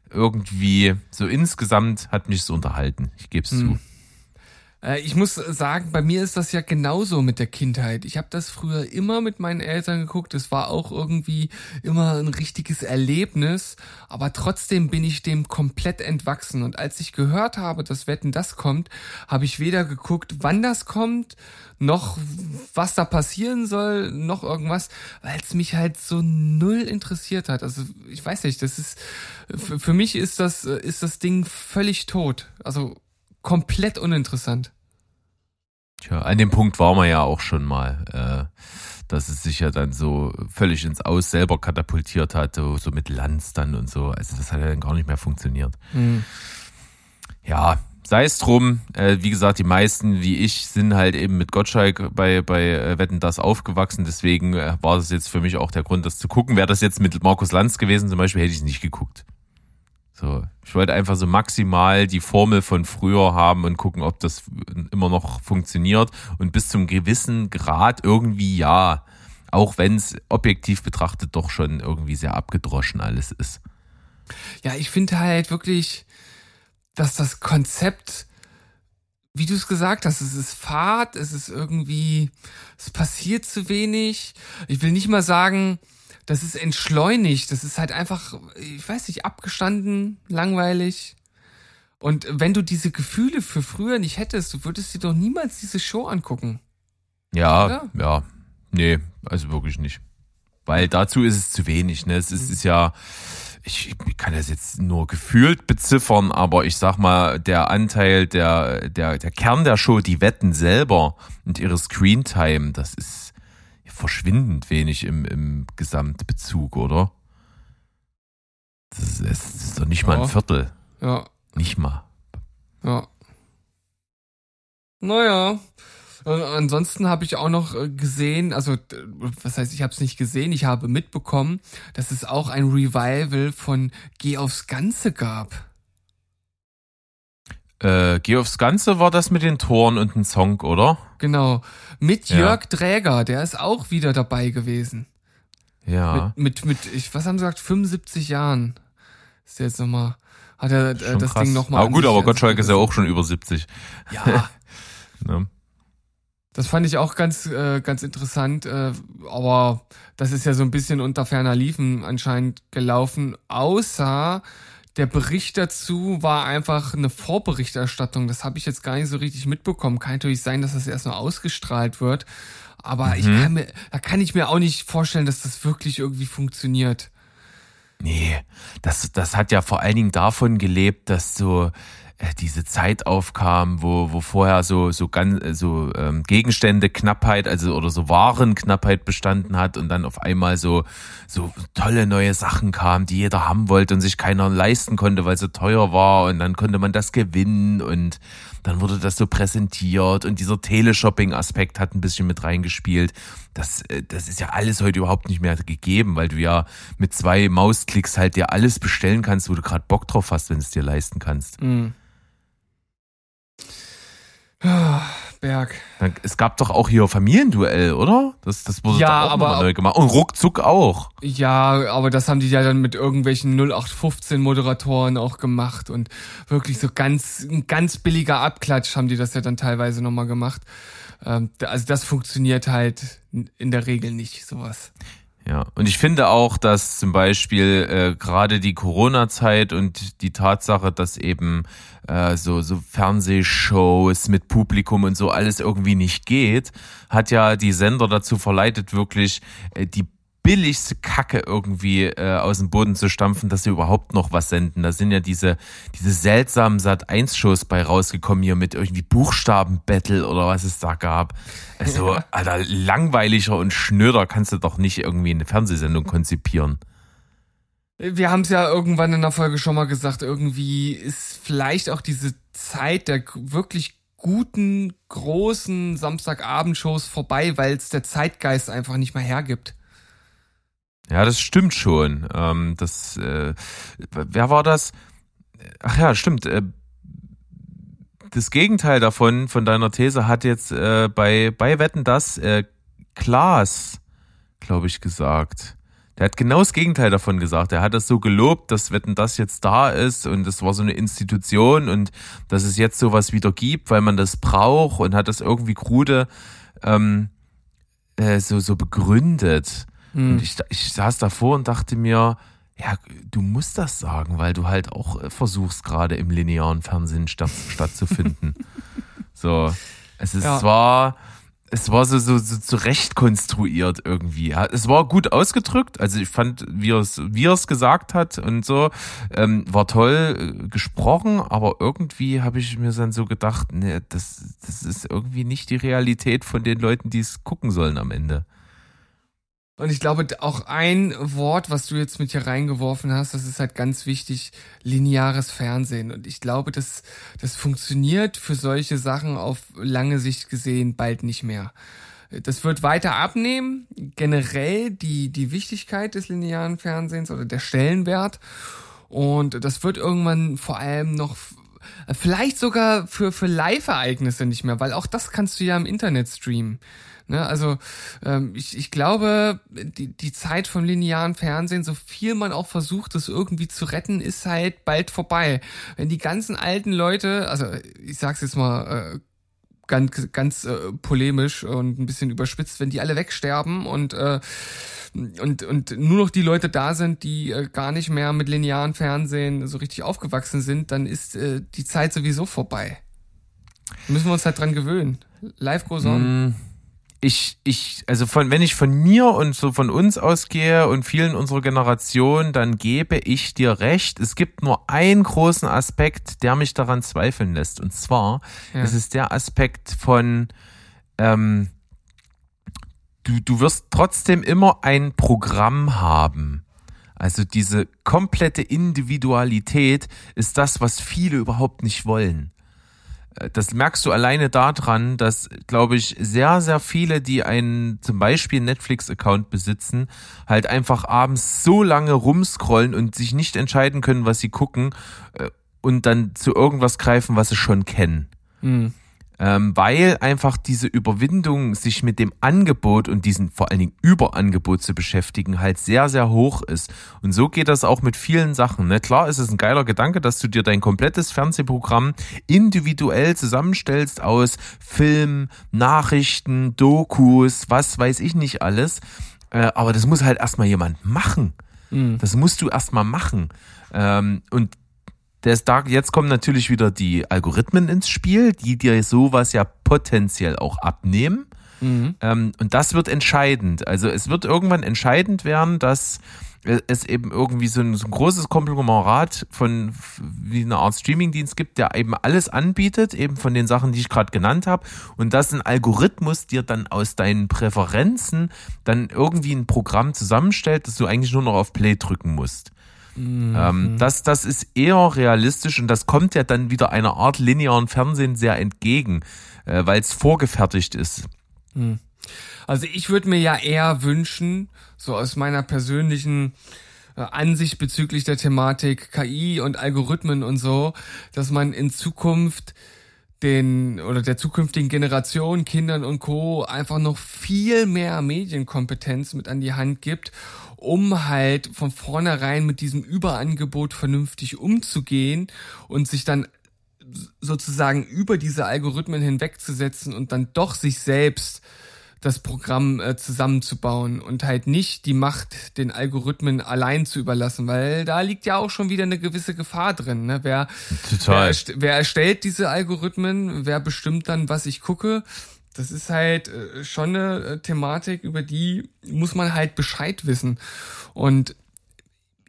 Irgendwie, so insgesamt hat mich so unterhalten. Ich gebe es zu. Äh, Ich muss sagen, bei mir ist das ja genauso mit der Kindheit. Ich habe das früher immer mit meinen Eltern geguckt. Es war auch irgendwie immer ein richtiges Erlebnis. Aber trotzdem bin ich dem komplett entwachsen. Und als ich gehört habe, dass Wetten das kommt, habe ich weder geguckt, wann das kommt, noch was da passieren soll, noch irgendwas, weil es mich halt so null interessiert hat. Also ich weiß nicht, das ist für mich ist das äh, ist das Ding völlig tot. Also komplett uninteressant. Tja, an dem Punkt war man ja auch schon mal, äh, dass es sich ja dann so völlig ins Aus selber katapultiert hat, so, so mit Lanz dann und so. Also das hat ja dann gar nicht mehr funktioniert. Ja, sei es drum. Äh, wie gesagt, die meisten wie ich sind halt eben mit Gottschalk bei, bei äh, Wetten das aufgewachsen. Deswegen äh, war das jetzt für mich auch der Grund, das zu gucken. Wäre das jetzt mit Markus Lanz gewesen zum Beispiel, hätte ich es nicht geguckt. So, ich wollte einfach so maximal die Formel von früher haben und gucken, ob das immer noch funktioniert. Und bis zum gewissen Grad irgendwie ja. Auch wenn es objektiv betrachtet doch schon irgendwie sehr abgedroschen alles ist. Ja, ich finde halt wirklich, dass das Konzept, wie du es gesagt hast, es ist Fahrt, es ist irgendwie, es passiert zu wenig. Ich will nicht mal sagen, das ist entschleunigt, das ist halt einfach, ich weiß nicht, abgestanden, langweilig. Und wenn du diese Gefühle für früher nicht hättest, du würdest dir doch niemals diese Show angucken. Ja, Oder? ja. Nee, also wirklich nicht. Weil dazu ist es zu wenig. Ne? Es ist, ist ja, ich kann das jetzt nur gefühlt beziffern, aber ich sag mal, der Anteil, der, der, der Kern der Show, die Wetten selber und ihre Screentime, das ist verschwindend wenig im, im Gesamtbezug, oder? Das ist, das ist doch nicht mal Ja. ein Viertel. Ja, Nicht mal. Ja. Naja. Äh, ansonsten habe ich auch noch äh, gesehen, also was heißt, ich habe es nicht gesehen, ich habe mitbekommen, dass es auch ein Revival von Geh aufs Ganze gab. Äh, Geh aufs Ganze war das mit den Toren und dem Song, oder? Genau. Mit Ja. Jörg Dräger, der ist auch wieder dabei gewesen. Ja. Mit, mit, mit, ich, was haben sie gesagt, 75 Jahren. Ist der jetzt nochmal, hat er äh, das krass. Ding nochmal. Aber gut, aber Gottschalk ist ja auch schon über 70. Ja, Ne? Das fand ich auch ganz, äh, ganz interessant, äh, aber das ist ja so ein bisschen unter ferner Liefen anscheinend gelaufen, außer der Bericht dazu war einfach eine Vorberichterstattung. Das habe ich jetzt gar nicht so richtig mitbekommen. Kann natürlich sein, dass das erst noch ausgestrahlt wird. Aber mhm. ich kann mir, da kann ich mir auch nicht vorstellen, dass das wirklich irgendwie funktioniert. Nee, das, das hat ja vor allen Dingen davon gelebt, dass so diese Zeit aufkam, wo, wo vorher so, so ganz, äh, so ähm, Gegenstände Knappheit, also oder so Warenknappheit bestanden hat und dann auf einmal so, so tolle neue Sachen kamen, die jeder haben wollte und sich keiner leisten konnte, weil es so teuer war und dann konnte man das gewinnen und dann wurde das so präsentiert und dieser Teleshopping-Aspekt hat ein bisschen mit reingespielt. Das, äh, das ist ja alles heute überhaupt nicht mehr gegeben, weil du ja mit zwei Mausklicks halt dir alles bestellen kannst, wo du gerade Bock drauf hast, wenn du es dir leisten kannst. Mhm. Berg. Es gab doch auch hier Familienduell, oder? Das, das wurde ja, auch aber, neu gemacht. Und ruckzuck auch. Ja, aber das haben die ja dann mit irgendwelchen 0815 Moderatoren auch gemacht und wirklich so ganz, ein ganz billiger Abklatsch haben die das ja dann teilweise nochmal gemacht. Ähm, also das funktioniert halt in der Regel nicht, sowas. Ja, und ich finde auch, dass zum Beispiel äh, gerade die Corona-Zeit und die Tatsache, dass eben äh, so, so Fernsehshows mit Publikum und so alles irgendwie nicht geht, hat ja die Sender dazu verleitet, wirklich äh, die billigste Kacke irgendwie äh, aus dem Boden zu stampfen, dass sie überhaupt noch was senden. Da sind ja diese, diese seltsamen Sat1-Shows bei rausgekommen hier mit irgendwie Buchstaben-Battle oder was es da gab. Also, ja. Alter, langweiliger und schnöder kannst du doch nicht irgendwie eine Fernsehsendung konzipieren. Wir haben es ja irgendwann in der Folge schon mal gesagt, irgendwie ist vielleicht auch diese Zeit der wirklich guten, großen Samstagabendshows vorbei, weil es der Zeitgeist einfach nicht mehr hergibt. Ja, das stimmt schon. Ähm, das, äh, wer war das? Ach ja, stimmt. Äh, das Gegenteil davon, von deiner These, hat jetzt äh, bei, bei Wetten das äh, Klaas, glaube ich, gesagt. Der hat genau das Gegenteil davon gesagt. Er hat das so gelobt, dass Wetten das jetzt da ist und das war so eine Institution und dass es jetzt sowas wieder gibt, weil man das braucht und hat das irgendwie krude ähm, äh, so, so begründet. Mhm. Und ich, ich saß davor und dachte mir, ja, du musst das sagen, weil du halt auch äh, versuchst, gerade im linearen Fernsehen statt, stattzufinden. so. Es ist ja. zwar, es war so, so, so zurecht konstruiert irgendwie. Es war gut ausgedrückt. Also ich fand, wie er es, wie er es gesagt hat und so, ähm, war toll äh, gesprochen, aber irgendwie habe ich mir dann so gedacht, nee, das, das ist irgendwie nicht die Realität von den Leuten, die es gucken sollen am Ende. Und ich glaube, auch ein Wort, was du jetzt mit hier reingeworfen hast, das ist halt ganz wichtig, lineares Fernsehen. Und ich glaube, das, das funktioniert für solche Sachen auf lange Sicht gesehen bald nicht mehr. Das wird weiter abnehmen, generell die, die Wichtigkeit des linearen Fernsehens oder der Stellenwert. Und das wird irgendwann vor allem noch vielleicht sogar für, für Live-Ereignisse nicht mehr, weil auch das kannst du ja im Internet streamen. Ne, also ähm, ich, ich glaube, die, die Zeit vom linearen Fernsehen, so viel man auch versucht, das irgendwie zu retten, ist halt bald vorbei. Wenn die ganzen alten Leute, also ich sag's jetzt mal äh, ganz, ganz äh, polemisch und ein bisschen überspitzt, wenn die alle wegsterben und äh, und, und nur noch die Leute da sind, die äh, gar nicht mehr mit linearen Fernsehen so richtig aufgewachsen sind, dann ist äh, die Zeit sowieso vorbei. Müssen wir uns halt dran gewöhnen. Live goes on. Mm ich, ich, also von, wenn ich von mir und so von uns ausgehe und vielen unserer Generation, dann gebe ich dir recht. Es gibt nur einen großen Aspekt, der mich daran zweifeln lässt. Und zwar ja. ist es der Aspekt von, ähm, du, du wirst trotzdem immer ein Programm haben. Also diese komplette Individualität ist das, was viele überhaupt nicht wollen. Äh, das merkst du alleine daran, dass, glaube ich, sehr, sehr viele, die einen zum Beispiel Netflix-Account besitzen, halt einfach abends so lange rumscrollen und sich nicht entscheiden können, was sie gucken äh, und dann zu irgendwas greifen, was sie schon kennen. Mhm. Ähm, weil einfach diese Überwindung, sich mit dem Angebot und diesen vor allen Dingen Überangebot zu beschäftigen, halt sehr, sehr hoch ist. Und so geht das auch mit vielen Sachen. Ne? Klar ist es ein geiler Gedanke, dass du dir dein komplettes Fernsehprogramm individuell zusammenstellst aus Film, Nachrichten, Dokus, was weiß ich nicht alles. Äh, aber das muss halt erstmal jemand machen. Mhm. Das musst du erstmal machen. Ähm, und das, da, jetzt kommen natürlich wieder die Algorithmen ins Spiel, die dir sowas ja potenziell auch abnehmen. Mhm. Ähm, und das wird entscheidend. Also es wird irgendwann entscheidend werden, dass es eben irgendwie so ein, so ein großes Konglomerat von wie eine Art Streamingdienst gibt, der eben alles anbietet, eben von den Sachen, die ich gerade genannt habe, und dass ein Algorithmus dir dann aus deinen Präferenzen dann irgendwie ein Programm zusammenstellt, dass du eigentlich nur noch auf Play drücken musst. Mhm. Ähm, das, das ist eher realistisch und das kommt ja dann wieder einer Art linearen Fernsehen sehr entgegen, äh, weil es vorgefertigt ist. Mhm. Also ich würde mir ja eher wünschen, so aus meiner persönlichen äh, Ansicht bezüglich der Thematik KI und Algorithmen und so, dass man in Zukunft den oder der zukünftigen Generation, Kindern und Co. einfach noch viel mehr Medienkompetenz mit an die Hand gibt, um halt von vornherein mit diesem Überangebot vernünftig umzugehen und sich dann sozusagen über diese Algorithmen hinwegzusetzen und dann doch sich selbst das Programm äh, zusammenzubauen und halt nicht die Macht den Algorithmen allein zu überlassen, weil da liegt ja auch schon wieder eine gewisse Gefahr drin. Ne? Wer. Wer, wer erstellt diese Algorithmen? Wer bestimmt dann, was ich gucke? Das ist halt äh, schon eine äh, Thematik, über die muss man halt Bescheid wissen. Und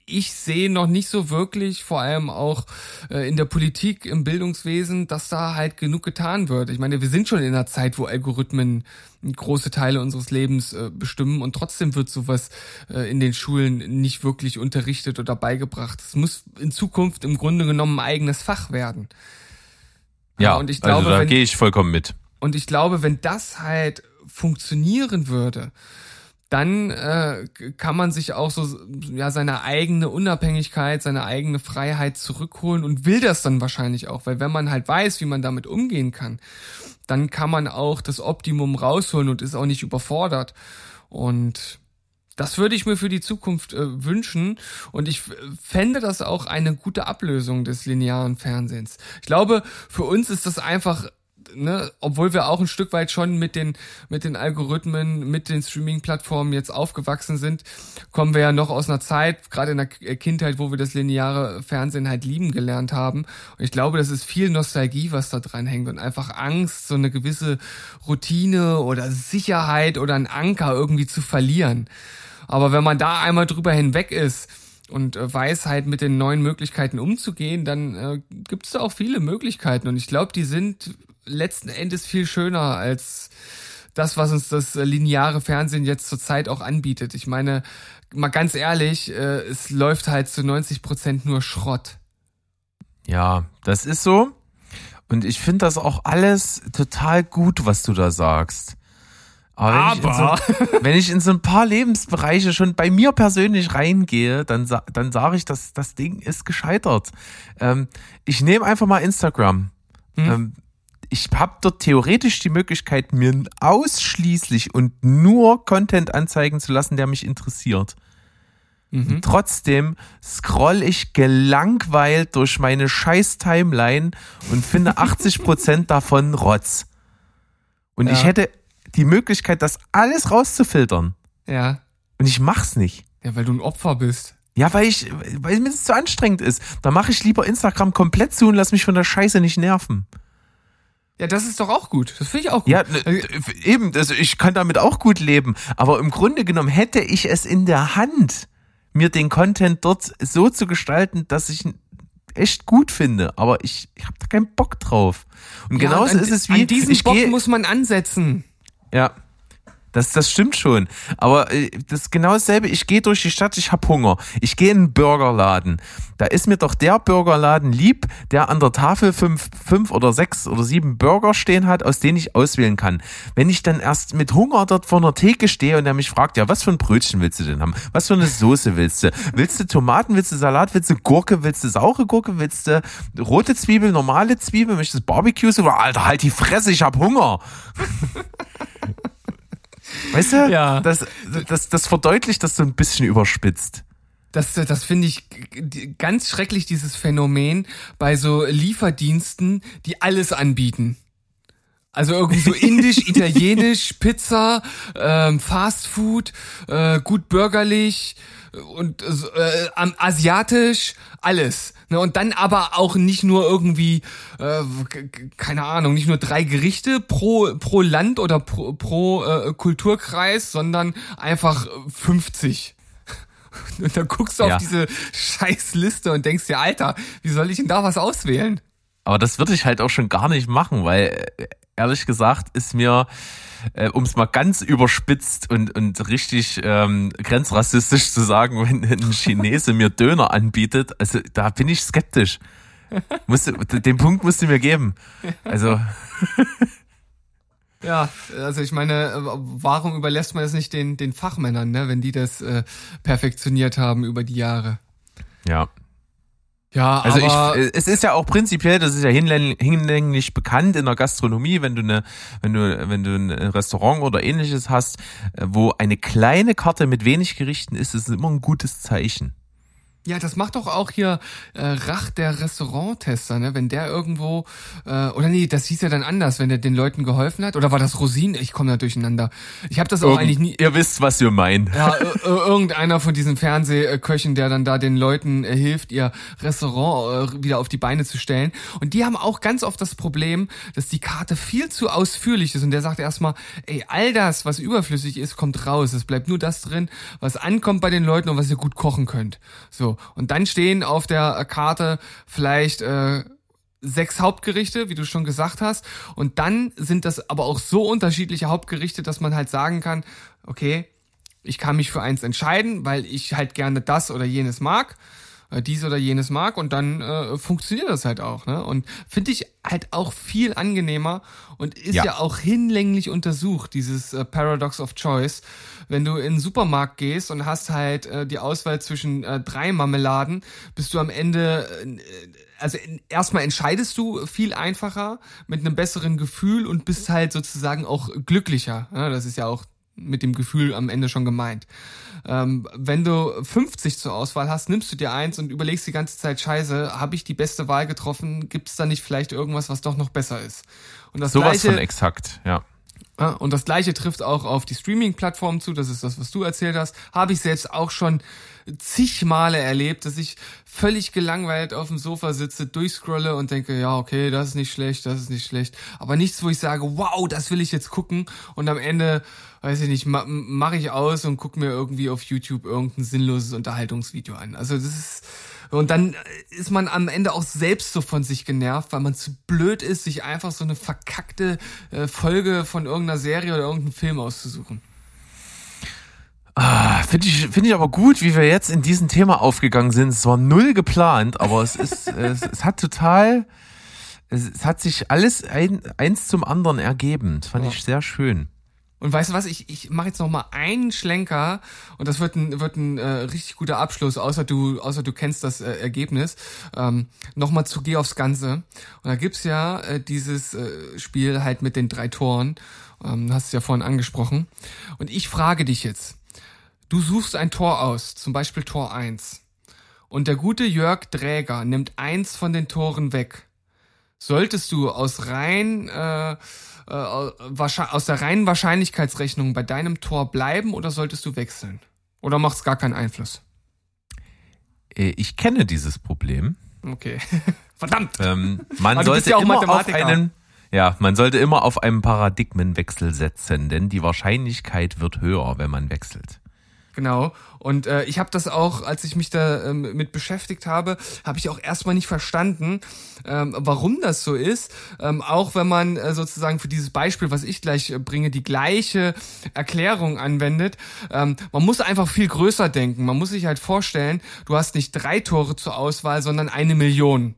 ich sehe noch nicht so wirklich, vor allem auch äh, in der Politik, im Bildungswesen, dass da halt genug getan wird. Ich meine, wir sind schon in einer Zeit, wo Algorithmen große Teile unseres Lebens äh, bestimmen und trotzdem wird sowas äh, in den Schulen nicht wirklich unterrichtet oder beigebracht. Es muss in Zukunft im Grunde genommen ein eigenes Fach werden. Ja, und ich also glaube, also da gehe ich vollkommen mit. Und ich glaube, wenn das halt funktionieren würde, dann äh, kann man sich auch so ja seine eigene Unabhängigkeit, seine eigene Freiheit zurückholen und will das dann wahrscheinlich auch, weil wenn man halt weiß, wie man damit umgehen kann, dann kann man auch das Optimum rausholen und ist auch nicht überfordert. Und das würde ich mir für die Zukunft äh, wünschen und ich fände das auch eine gute Ablösung des linearen Fernsehens. Ich glaube, für uns ist das einfach ne, obwohl wir auch ein Stück weit schon mit den, mit den Algorithmen, mit den Streaming-Plattformen jetzt aufgewachsen sind, kommen wir ja noch aus einer Zeit, gerade in der Kindheit, wo wir das lineare Fernsehen halt lieben gelernt haben. Und ich glaube, das ist viel Nostalgie, was da dran hängt und einfach Angst, so eine gewisse Routine oder Sicherheit oder ein Anker irgendwie zu verlieren. Aber wenn man da einmal drüber hinweg ist, und äh, weiß halt mit den neuen Möglichkeiten umzugehen, dann äh, gibt es da auch viele Möglichkeiten. Und ich glaube, die sind letzten Endes viel schöner als das, was uns das äh, lineare Fernsehen jetzt zurzeit auch anbietet. Ich meine, mal ganz ehrlich, äh, es läuft halt zu 90 Prozent nur Schrott. Ja, das ist so. Und ich finde das auch alles total gut, was du da sagst. Aber, wenn, Aber. Ich so, wenn, ich in so ein paar Lebensbereiche schon bei mir persönlich reingehe, dann, dann sage ich, dass das Ding ist gescheitert. Ähm, ich nehme einfach mal Instagram. Hm? Ähm, ich habe dort theoretisch die Möglichkeit, mir ausschließlich und nur Content anzeigen zu lassen, der mich interessiert. Mhm. Trotzdem scroll ich gelangweilt durch meine scheiß Timeline und finde 80 Prozent davon Rotz. Und ja. ich hätte die Möglichkeit, das alles rauszufiltern. Ja. Und ich mach's nicht. Ja, weil du ein Opfer bist. Ja, weil ich, weil mir das zu anstrengend ist. Da mache ich lieber Instagram komplett zu und lass mich von der Scheiße nicht nerven. Ja, das ist doch auch gut. Das finde ich auch gut. Ja, ne, eben, also ich kann damit auch gut leben. Aber im Grunde genommen hätte ich es in der Hand, mir den Content dort so zu gestalten, dass ich echt gut finde. Aber ich, ich habe da keinen Bock drauf. Und ja, genauso an, ist es wie. An diesen ich Bock geh, muss man ansetzen. Ja. Das, das stimmt schon. Aber äh, das ist genau dasselbe. Ich gehe durch die Stadt, ich hab Hunger. Ich gehe in einen Burgerladen. Da ist mir doch der Burgerladen lieb, der an der Tafel fünf, fünf oder sechs oder sieben Burger stehen hat, aus denen ich auswählen kann. Wenn ich dann erst mit Hunger dort vor einer Theke stehe und der mich fragt, ja, was für ein Brötchen willst du denn haben? Was für eine Soße willst du? Willst du Tomaten, willst du Salat, willst du Gurke, willst du saure Gurke, willst du rote Zwiebel, normale Zwiebel, möchtest du Barbecue? Alter, halt die Fresse, ich hab Hunger. Weißt du? Ja. Das, das, das verdeutlicht das so ein bisschen überspitzt. Das, das finde ich ganz schrecklich, dieses Phänomen bei so Lieferdiensten, die alles anbieten. Also irgendwie so indisch, italienisch, Pizza, ähm, Fast Food, äh, gut bürgerlich und äh, asiatisch, alles. Ne? Und dann aber auch nicht nur irgendwie, äh, keine Ahnung, nicht nur drei Gerichte pro, pro Land oder pro, pro äh, Kulturkreis, sondern einfach 50. Und dann guckst du ja. auf diese scheiß Liste und denkst dir, Alter, wie soll ich denn da was auswählen? Aber das würde ich halt auch schon gar nicht machen, weil äh, ehrlich gesagt ist mir, äh, um es mal ganz überspitzt und, und richtig ähm, grenzrassistisch zu sagen, wenn ein Chinese mir Döner anbietet, also da bin ich skeptisch. Musste, den Punkt musst du mir geben. Also. Ja, also ich meine, warum überlässt man das nicht den, den Fachmännern, ne, wenn die das äh, perfektioniert haben über die Jahre? Ja, ja, also aber ich, es ist ja auch prinzipiell, das ist ja hinlänglich bekannt in der Gastronomie, wenn du eine, wenn du, wenn du ein Restaurant oder ähnliches hast, äh, wo eine kleine Karte mit wenig Gerichten ist, ist immer ein gutes Zeichen. Ja, das macht doch auch hier äh, Rach der Restauranttester, ne? Wenn der irgendwo äh, oder nee, das hieß ja dann anders, wenn der den Leuten geholfen hat. Oder war das Rosin? Ich komme da durcheinander. Ich habe das auch Irgend, eigentlich nie. Ihr wisst, was wir meinen. Ja, irgendeiner von diesen Fernsehköchen, der dann da den Leuten äh, hilft, ihr Restaurant äh, wieder auf die Beine zu stellen. Und die haben auch ganz oft das Problem, dass die Karte viel zu ausführlich ist. Und der sagt erstmal, ey, all das, was überflüssig ist, kommt raus. Es bleibt nur das drin, was ankommt bei den Leuten und was ihr gut kochen könnt. So. Und dann stehen auf der Karte vielleicht äh, sechs Hauptgerichte, wie du schon gesagt hast. Und dann sind das aber auch so unterschiedliche Hauptgerichte, dass man halt sagen kann, okay, ich kann mich für eins entscheiden, weil ich halt gerne das oder jenes mag dies oder jenes mag und dann äh, funktioniert das halt auch. Ne? Und finde ich halt auch viel angenehmer und ist ja, ja auch hinlänglich untersucht, dieses äh, Paradox of Choice. Wenn du in den Supermarkt gehst und hast halt äh, die Auswahl zwischen äh, drei Marmeladen, bist du am Ende, äh, also erstmal entscheidest du viel einfacher mit einem besseren Gefühl und bist halt sozusagen auch glücklicher. Ja, das ist ja auch mit dem Gefühl am Ende schon gemeint. Ähm, wenn du 50 zur Auswahl hast, nimmst du dir eins und überlegst die ganze Zeit, scheiße, habe ich die beste Wahl getroffen? Gibt es da nicht vielleicht irgendwas, was doch noch besser ist? Und das Sowas gleiche, von exakt, ja. Und das gleiche trifft auch auf die Streaming-Plattform zu, das ist das, was du erzählt hast. Habe ich selbst auch schon zig Male erlebt, dass ich völlig gelangweilt auf dem Sofa sitze, durchscrolle und denke, ja, okay, das ist nicht schlecht, das ist nicht schlecht. Aber nichts, wo ich sage, wow, das will ich jetzt gucken. Und am Ende, weiß ich nicht, ma mache ich aus und gucke mir irgendwie auf YouTube irgendein sinnloses Unterhaltungsvideo an. Also das ist. Und dann ist man am Ende auch selbst so von sich genervt, weil man zu blöd ist, sich einfach so eine verkackte äh, Folge von irgendeiner Serie oder irgendeinem Film auszusuchen. Ah, Finde ich, finde ich aber gut, wie wir jetzt in diesem Thema aufgegangen sind. Es war null geplant, aber es ist, es, es hat total, es, es, hat sich alles ein, eins zum anderen ergeben. Das fand ja. ich sehr schön. Und weißt du was, ich, ich mache jetzt noch mal einen Schlenker und das wird ein, wird ein äh, richtig guter Abschluss, außer du, außer du kennst das äh, Ergebnis. Ähm, Nochmal zu Geh aufs Ganze. Und da gibt's ja äh, dieses äh, Spiel halt mit den drei Toren. Ähm, hast du ja vorhin angesprochen. Und ich frage dich jetzt, Du suchst ein Tor aus, zum Beispiel Tor 1. Und der gute Jörg Dräger nimmt eins von den Toren weg. Solltest du aus rein äh, äh, aus der reinen Wahrscheinlichkeitsrechnung bei deinem Tor bleiben oder solltest du wechseln? Oder macht es gar keinen Einfluss? Äh, ich kenne dieses Problem. Okay. Verdammt. Ähm, man sollte ja immer auf einen ja, man sollte immer auf einen Paradigmenwechsel setzen, denn die Wahrscheinlichkeit wird höher, wenn man wechselt. Genau. Und äh, ich habe das auch, als ich mich da ähm, mit beschäftigt habe, habe ich auch erstmal nicht verstanden, ähm, warum das so ist. Ähm, auch wenn man äh, sozusagen für dieses Beispiel, was ich gleich äh, bringe, die gleiche Erklärung anwendet. Ähm, man muss einfach viel größer denken. Man muss sich halt vorstellen, du hast nicht drei Tore zur Auswahl, sondern eine Million.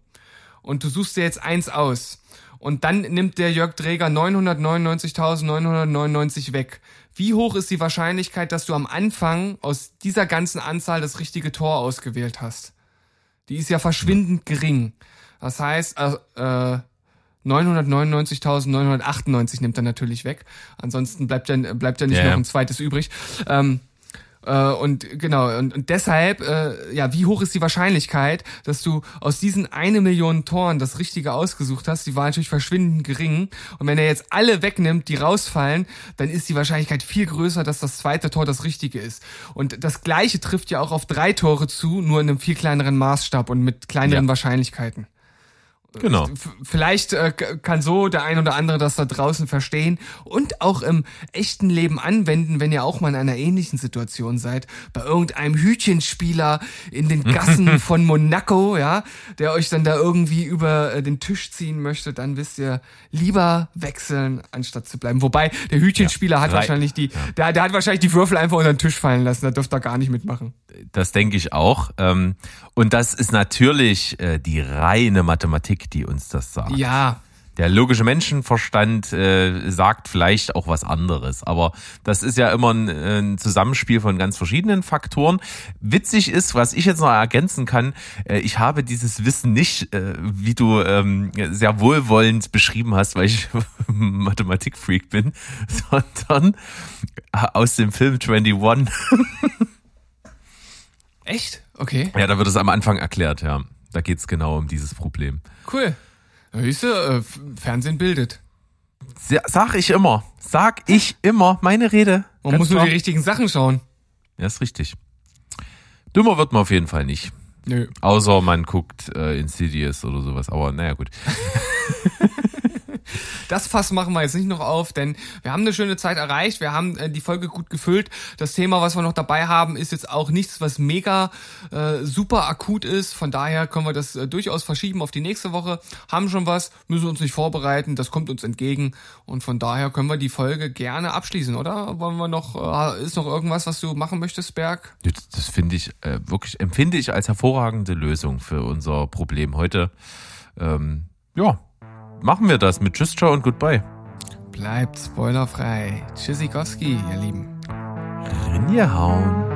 Und du suchst dir jetzt eins aus. Und dann nimmt der Jörg Träger 999.999 weg. Wie hoch ist die Wahrscheinlichkeit, dass du am Anfang aus dieser ganzen Anzahl das richtige Tor ausgewählt hast? Die ist ja verschwindend gering. Das heißt, äh, 999.998 nimmt er natürlich weg. Ansonsten bleibt ja, bleibt ja nicht Ja, noch ein zweites übrig. Ähm, äh, und genau, und, und deshalb, äh, ja, wie hoch ist die Wahrscheinlichkeit, dass du aus diesen eine Million Toren das Richtige ausgesucht hast? Die war natürlich verschwindend gering. Und wenn er jetzt alle wegnimmt, die rausfallen, dann ist die Wahrscheinlichkeit viel größer, dass das zweite Tor das Richtige ist. Und das Gleiche trifft ja auch auf drei Tore zu, nur in einem viel kleineren Maßstab und mit kleineren Ja. Wahrscheinlichkeiten. Genau. Vielleicht äh, kann so der ein oder andere das da draußen verstehen und auch im echten Leben anwenden, wenn ihr auch mal in einer ähnlichen Situation seid, bei irgendeinem Hütchenspieler in den Gassen von Monaco, ja, der euch dann da irgendwie über äh, den Tisch ziehen möchte, dann wisst ihr lieber wechseln, anstatt zu bleiben. Wobei der Hütchenspieler hat Drei- wahrscheinlich die, der, der hat wahrscheinlich die Würfel einfach unter den Tisch fallen lassen, da dürft ihr gar nicht mitmachen. Das denke ich auch. Ähm, und das ist natürlich äh, die reine Mathematik, die uns das sagt. Ja, Der logische Menschenverstand äh, sagt vielleicht auch was anderes, aber das ist ja immer ein, ein Zusammenspiel von ganz verschiedenen Faktoren. Witzig ist, was ich jetzt noch ergänzen kann, äh, ich habe dieses Wissen nicht, äh, wie du ähm, sehr wohlwollend beschrieben hast, weil ich Mathematikfreak bin, sondern aus dem Film 21. echt? Okay, Ja, da wird es am Anfang erklärt, ja. Da geht's genau um dieses Problem. cool. Siehst du, äh, Fernsehen bildet. Sa- Sag ich immer, sag ich immer, meine Rede. Man Ganz muss nur klar. die richtigen Sachen schauen. Ja, ist richtig. Dümmer wird man auf jeden Fall nicht. Nö. Außer man guckt äh, Insidious oder sowas. Aber naja, gut. Das Fass machen wir jetzt nicht noch auf, denn wir haben eine schöne Zeit erreicht. Wir haben äh, die Folge gut gefüllt. Das Thema, was wir noch dabei haben, ist jetzt auch nichts, was mega äh, super akut ist. Von daher können wir das äh, durchaus verschieben auf die nächste Woche. Haben schon was, müssen uns nicht vorbereiten. Das kommt uns entgegen. Und von daher können wir die Folge gerne abschließen, oder? Wollen wir noch, äh, ist noch irgendwas, was du machen möchtest, Berg? Das, das finde ich äh, wirklich, empfinde ich als hervorragende Lösung für unser Problem heute. Ähm, ja, machen wir das mit Tschüss, ciao und goodbye. Bleibt spoilerfrei. Tschüssikowski, ihr Lieben. Rinjehauen.